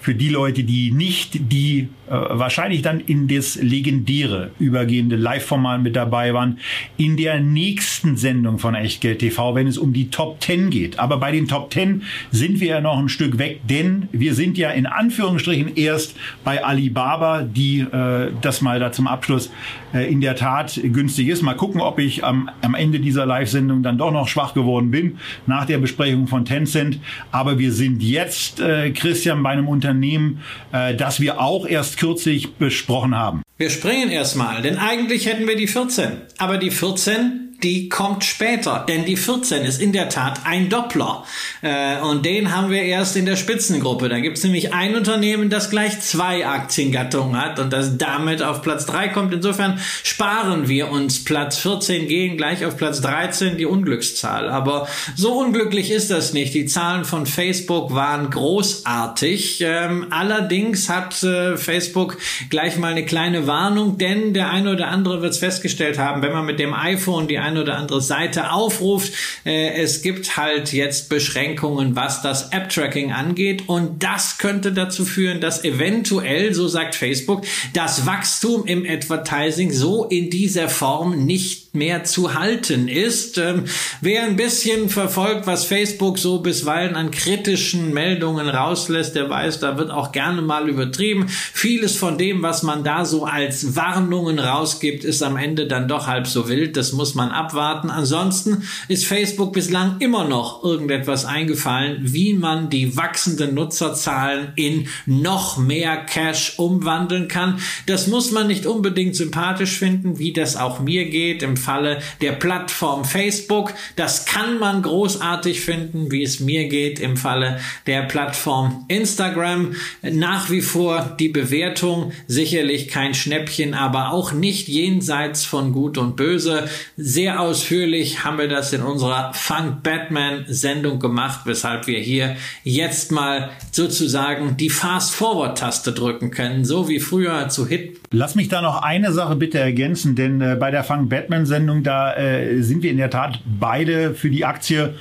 für die Leute, die nicht die wahrscheinlich dann in das legendäre übergehende Live-Format mit dabei waren, in der nächsten Sendung von Echtgeld TV, wenn es um die Top 10 geht. Aber bei den Top 10 sind wir ja noch ein Stück weg, denn wir sind ja in Anführungsstrichen erst bei Alibaba, die äh, das mal da zum Abschluss äh, in der Tat günstig ist. Mal gucken, ob ich am, am Ende dieser Live-Sendung dann doch noch schwach geworden bin nach der Besprechung von Tencent. Aber wir sind jetzt, äh, Christian, bei einem Unternehmen, Unternehmen, äh, das wir auch erst kürzlich besprochen haben. Wir springen erstmal, denn eigentlich hätten wir die 14. Aber die 14 die kommt später, denn die 14 ist in der Tat ein Doppler. Äh, und den haben wir erst in der Spitzengruppe. Da gibt es nämlich ein Unternehmen, das gleich zwei Aktiengattungen hat und das damit auf Platz 3 kommt. Insofern sparen wir uns Platz 14, gehen gleich auf Platz 13, die Unglückszahl. Aber so unglücklich ist das nicht. Die Zahlen von Facebook waren großartig. Ähm, allerdings hat äh, Facebook gleich mal eine kleine Warnung, denn der eine oder andere wird es festgestellt haben, wenn man mit dem iPhone die eine oder andere Seite aufruft. Äh, es gibt halt jetzt Beschränkungen, was das App-Tracking angeht und das könnte dazu führen, dass eventuell, so sagt Facebook, das Wachstum im Advertising so in dieser Form nicht mehr zu halten ist. Ähm, wer ein bisschen verfolgt, was Facebook so bisweilen an kritischen Meldungen rauslässt, der weiß, da wird auch gerne mal übertrieben. Vieles von dem, was man da so als Warnungen rausgibt, ist am Ende dann doch halb so wild. Das muss man abwarten. Ansonsten ist Facebook bislang immer noch irgendetwas eingefallen, wie man die wachsenden Nutzerzahlen in noch mehr Cash umwandeln kann. Das muss man nicht unbedingt sympathisch finden, wie das auch mir geht. Im Falle der Plattform Facebook. Das kann man großartig finden, wie es mir geht im Falle der Plattform Instagram. Nach wie vor die Bewertung sicherlich kein Schnäppchen, aber auch nicht jenseits von Gut und Böse. Sehr ausführlich haben wir das in unserer Funk Batman Sendung gemacht, weshalb wir hier jetzt mal sozusagen die Fast Forward Taste drücken können, so wie früher zu Hit. Lass mich da noch eine Sache bitte ergänzen, denn äh, bei der Funk Batman Sendung, da äh, sind wir in der Tat beide für die Aktie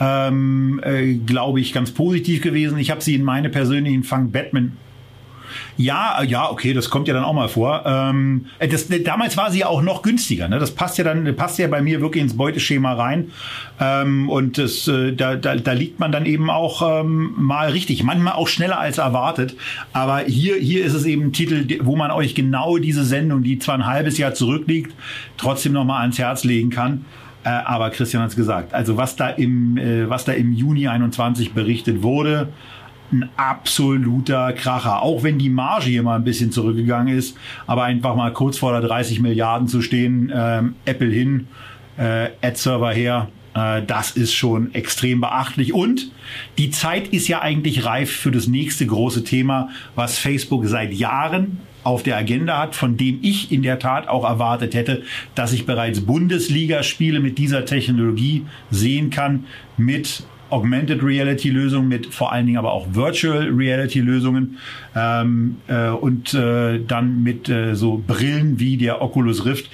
ähm, äh, glaube ich, ganz positiv gewesen. Ich habe sie in meine persönlichen Fang Batman Ja, ja, okay, das kommt ja dann auch mal vor. Ähm, äh, das, damals war sie ja auch noch günstiger. Ne? Das passt ja dann, passt ja bei mir wirklich ins Beuteschema rein. Ähm, und das, äh, da, da, da liegt man dann eben auch ähm, mal richtig, manchmal auch schneller als erwartet. Aber hier, hier ist es eben ein Titel, wo man euch genau diese Sendung, die zwar ein halbes Jahr zurückliegt, trotzdem noch mal ans Herz legen kann. Äh, aber Christian hat es gesagt. Also was da im, äh, was da im Juni 21 berichtet wurde, ein absoluter Kracher. Auch wenn die Marge hier mal ein bisschen zurückgegangen ist, aber einfach mal kurz vor der 30 Milliarden zu stehen, ähm, Apple hin, äh, Ad-Server her, äh, das ist schon extrem beachtlich. Und die Zeit ist ja eigentlich reif für das nächste große Thema, was Facebook seit Jahren auf der Agenda hat, von dem ich in der Tat auch erwartet hätte, dass ich bereits Bundesligaspiele mit dieser Technologie sehen kann, mit Augmented Reality Lösungen, mit vor allen Dingen aber auch Virtual Reality Lösungen ähm, äh, und äh, dann mit äh, so Brillen wie der Oculus Rift.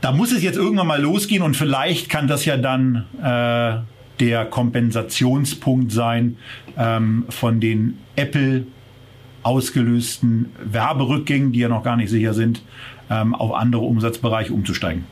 Da muss es jetzt irgendwann mal losgehen und vielleicht kann das ja dann äh, der Kompensationspunkt sein ähm, von den Apple ausgelösten Werberückgängen, die ja noch gar nicht sicher sind, ähm, auf andere Umsatzbereiche umzusteigen.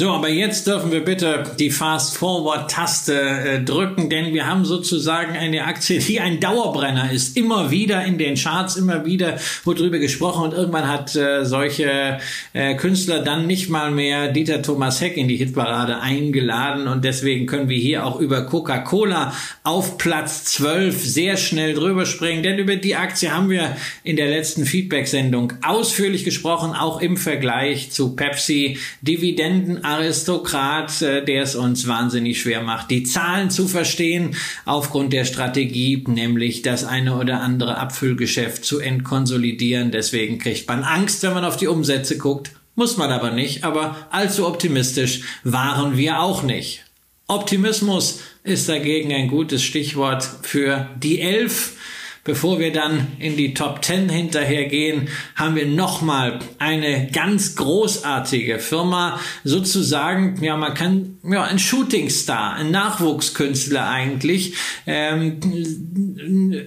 So, aber jetzt dürfen wir bitte die Fast-Forward-Taste äh, drücken, denn wir haben sozusagen eine Aktie, die ein Dauerbrenner ist. Immer wieder in den Charts, immer wieder wurde drüber gesprochen und irgendwann hat äh, solche äh, Künstler dann nicht mal mehr Dieter Thomas Heck in die Hitparade eingeladen und deswegen können wir hier auch über Coca-Cola auf Platz 12 sehr schnell drüber springen, denn über die Aktie haben wir in der letzten Feedback-Sendung ausführlich gesprochen, auch im Vergleich zu Pepsi. Dividenden Aristokrat, äh, der es uns wahnsinnig schwer macht, die Zahlen zu verstehen aufgrund der Strategie, nämlich das eine oder andere Abfüllgeschäft zu entkonsolidieren. Deswegen kriegt man Angst, wenn man auf die Umsätze guckt. Muss man aber nicht, aber allzu optimistisch waren wir auch nicht. Optimismus ist dagegen ein gutes Stichwort für die Elf Bevor wir dann in die Top 10 hinterhergehen, haben wir nochmal eine ganz großartige Firma, sozusagen, ja, man kann, ja, ein Shootingstar, ein Nachwuchskünstler eigentlich. Ähm,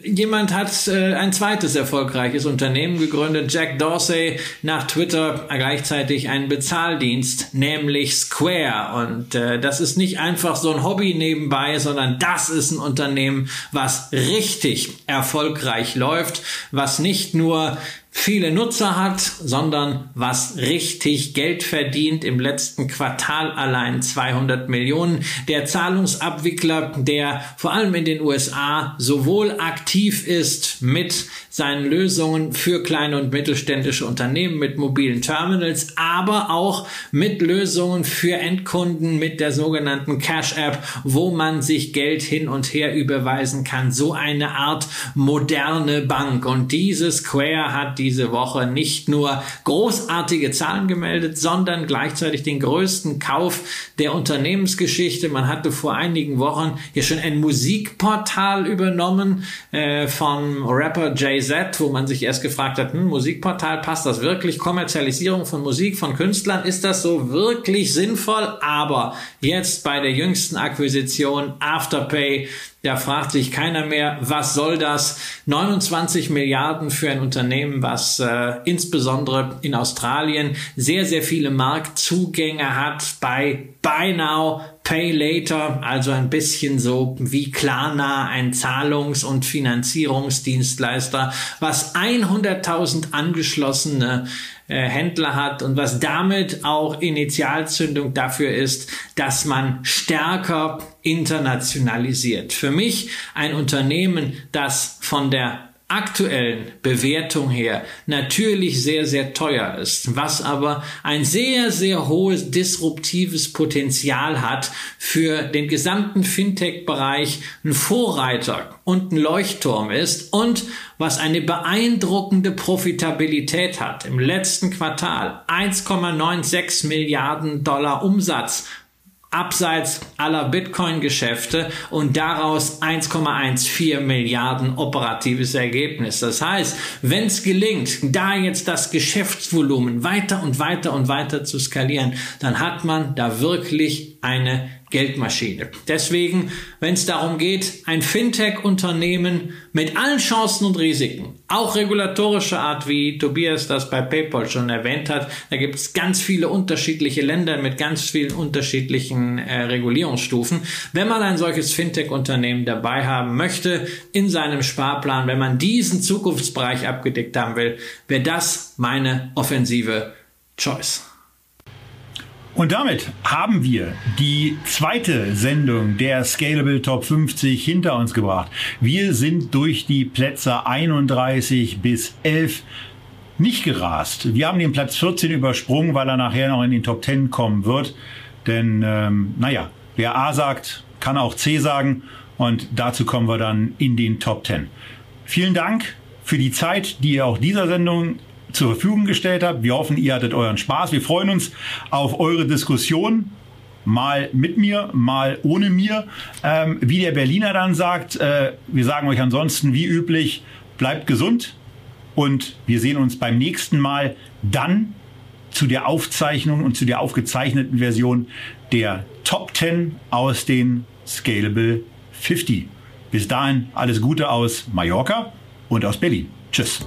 jemand hat äh, ein zweites erfolgreiches Unternehmen gegründet, Jack Dorsey, nach Twitter gleichzeitig einen Bezahldienst, nämlich Square. Und äh, das ist nicht einfach so ein Hobby nebenbei, sondern das ist ein Unternehmen, was richtig erfolgreich erfolgreich läuft, was nicht nur viele Nutzer hat, sondern was richtig Geld verdient. Im letzten Quartal allein 200 Millionen. Der Zahlungsabwickler, der vor allem in den USA sowohl aktiv ist mit seinen Lösungen für kleine und mittelständische Unternehmen mit mobilen Terminals, aber auch mit Lösungen für Endkunden mit der sogenannten Cash App, wo man sich Geld hin und her überweisen kann. So eine Art moderne Bank. Und diese Square hat diese Woche nicht nur großartige Zahlen gemeldet, sondern gleichzeitig den größten Kauf der Unternehmensgeschichte. Man hatte vor einigen Wochen hier schon ein Musikportal übernommen äh, von Rapper Jay-Z, wo man sich erst gefragt hat, hm, Musikportal, passt das wirklich? Kommerzialisierung von Musik, von Künstlern, ist das so wirklich sinnvoll? Aber jetzt bei der jüngsten Akquisition Afterpay da fragt sich keiner mehr, was soll das? 29 Milliarden für ein Unternehmen, was äh, insbesondere in Australien sehr, sehr viele Marktzugänge hat bei Buy Now, Pay Later, also ein bisschen so wie Klarna, ein Zahlungs- und Finanzierungsdienstleister, was 100.000 angeschlossene Händler hat und was damit auch Initialzündung dafür ist, dass man stärker internationalisiert. Für mich ein Unternehmen, das von der aktuellen Bewertung her natürlich sehr, sehr teuer ist, was aber ein sehr, sehr hohes disruptives Potenzial hat für den gesamten Fintech-Bereich, ein Vorreiter und ein Leuchtturm ist und was eine beeindruckende Profitabilität hat. Im letzten Quartal 1,96 Milliarden Dollar Umsatz abseits aller Bitcoin-Geschäfte und daraus 1,14 Milliarden operatives Ergebnis. Das heißt, wenn es gelingt, da jetzt das Geschäftsvolumen weiter und weiter und weiter zu skalieren, dann hat man da wirklich eine Geldmaschine. Deswegen, wenn es darum geht, ein Fintech-Unternehmen mit allen Chancen und Risiken, auch regulatorischer Art, wie Tobias das bei PayPal schon erwähnt hat, da gibt es ganz viele unterschiedliche Länder mit ganz vielen unterschiedlichen äh, Regulierungsstufen. Wenn man ein solches Fintech-Unternehmen dabei haben möchte in seinem Sparplan, wenn man diesen Zukunftsbereich abgedeckt haben will, wäre das meine offensive Choice. Und damit haben wir die zweite Sendung der Scalable Top 50 hinter uns gebracht. Wir sind durch die Plätze 31 bis 11 nicht gerast. Wir haben den Platz 14 übersprungen, weil er nachher noch in den Top 10 kommen wird. Denn, ähm, naja, wer A sagt, kann auch C sagen. Und dazu kommen wir dann in den Top 10. Vielen Dank für die Zeit, die ihr auch dieser Sendung zur Verfügung gestellt habt. Wir hoffen, ihr hattet euren Spaß. Wir freuen uns auf eure Diskussion. Mal mit mir, mal ohne mir. Ähm, wie der Berliner dann sagt, äh, wir sagen euch ansonsten wie üblich, bleibt gesund und wir sehen uns beim nächsten Mal dann zu der Aufzeichnung und zu der aufgezeichneten Version der Top 10 aus den Scalable 50. Bis dahin alles Gute aus Mallorca und aus Berlin. Tschüss.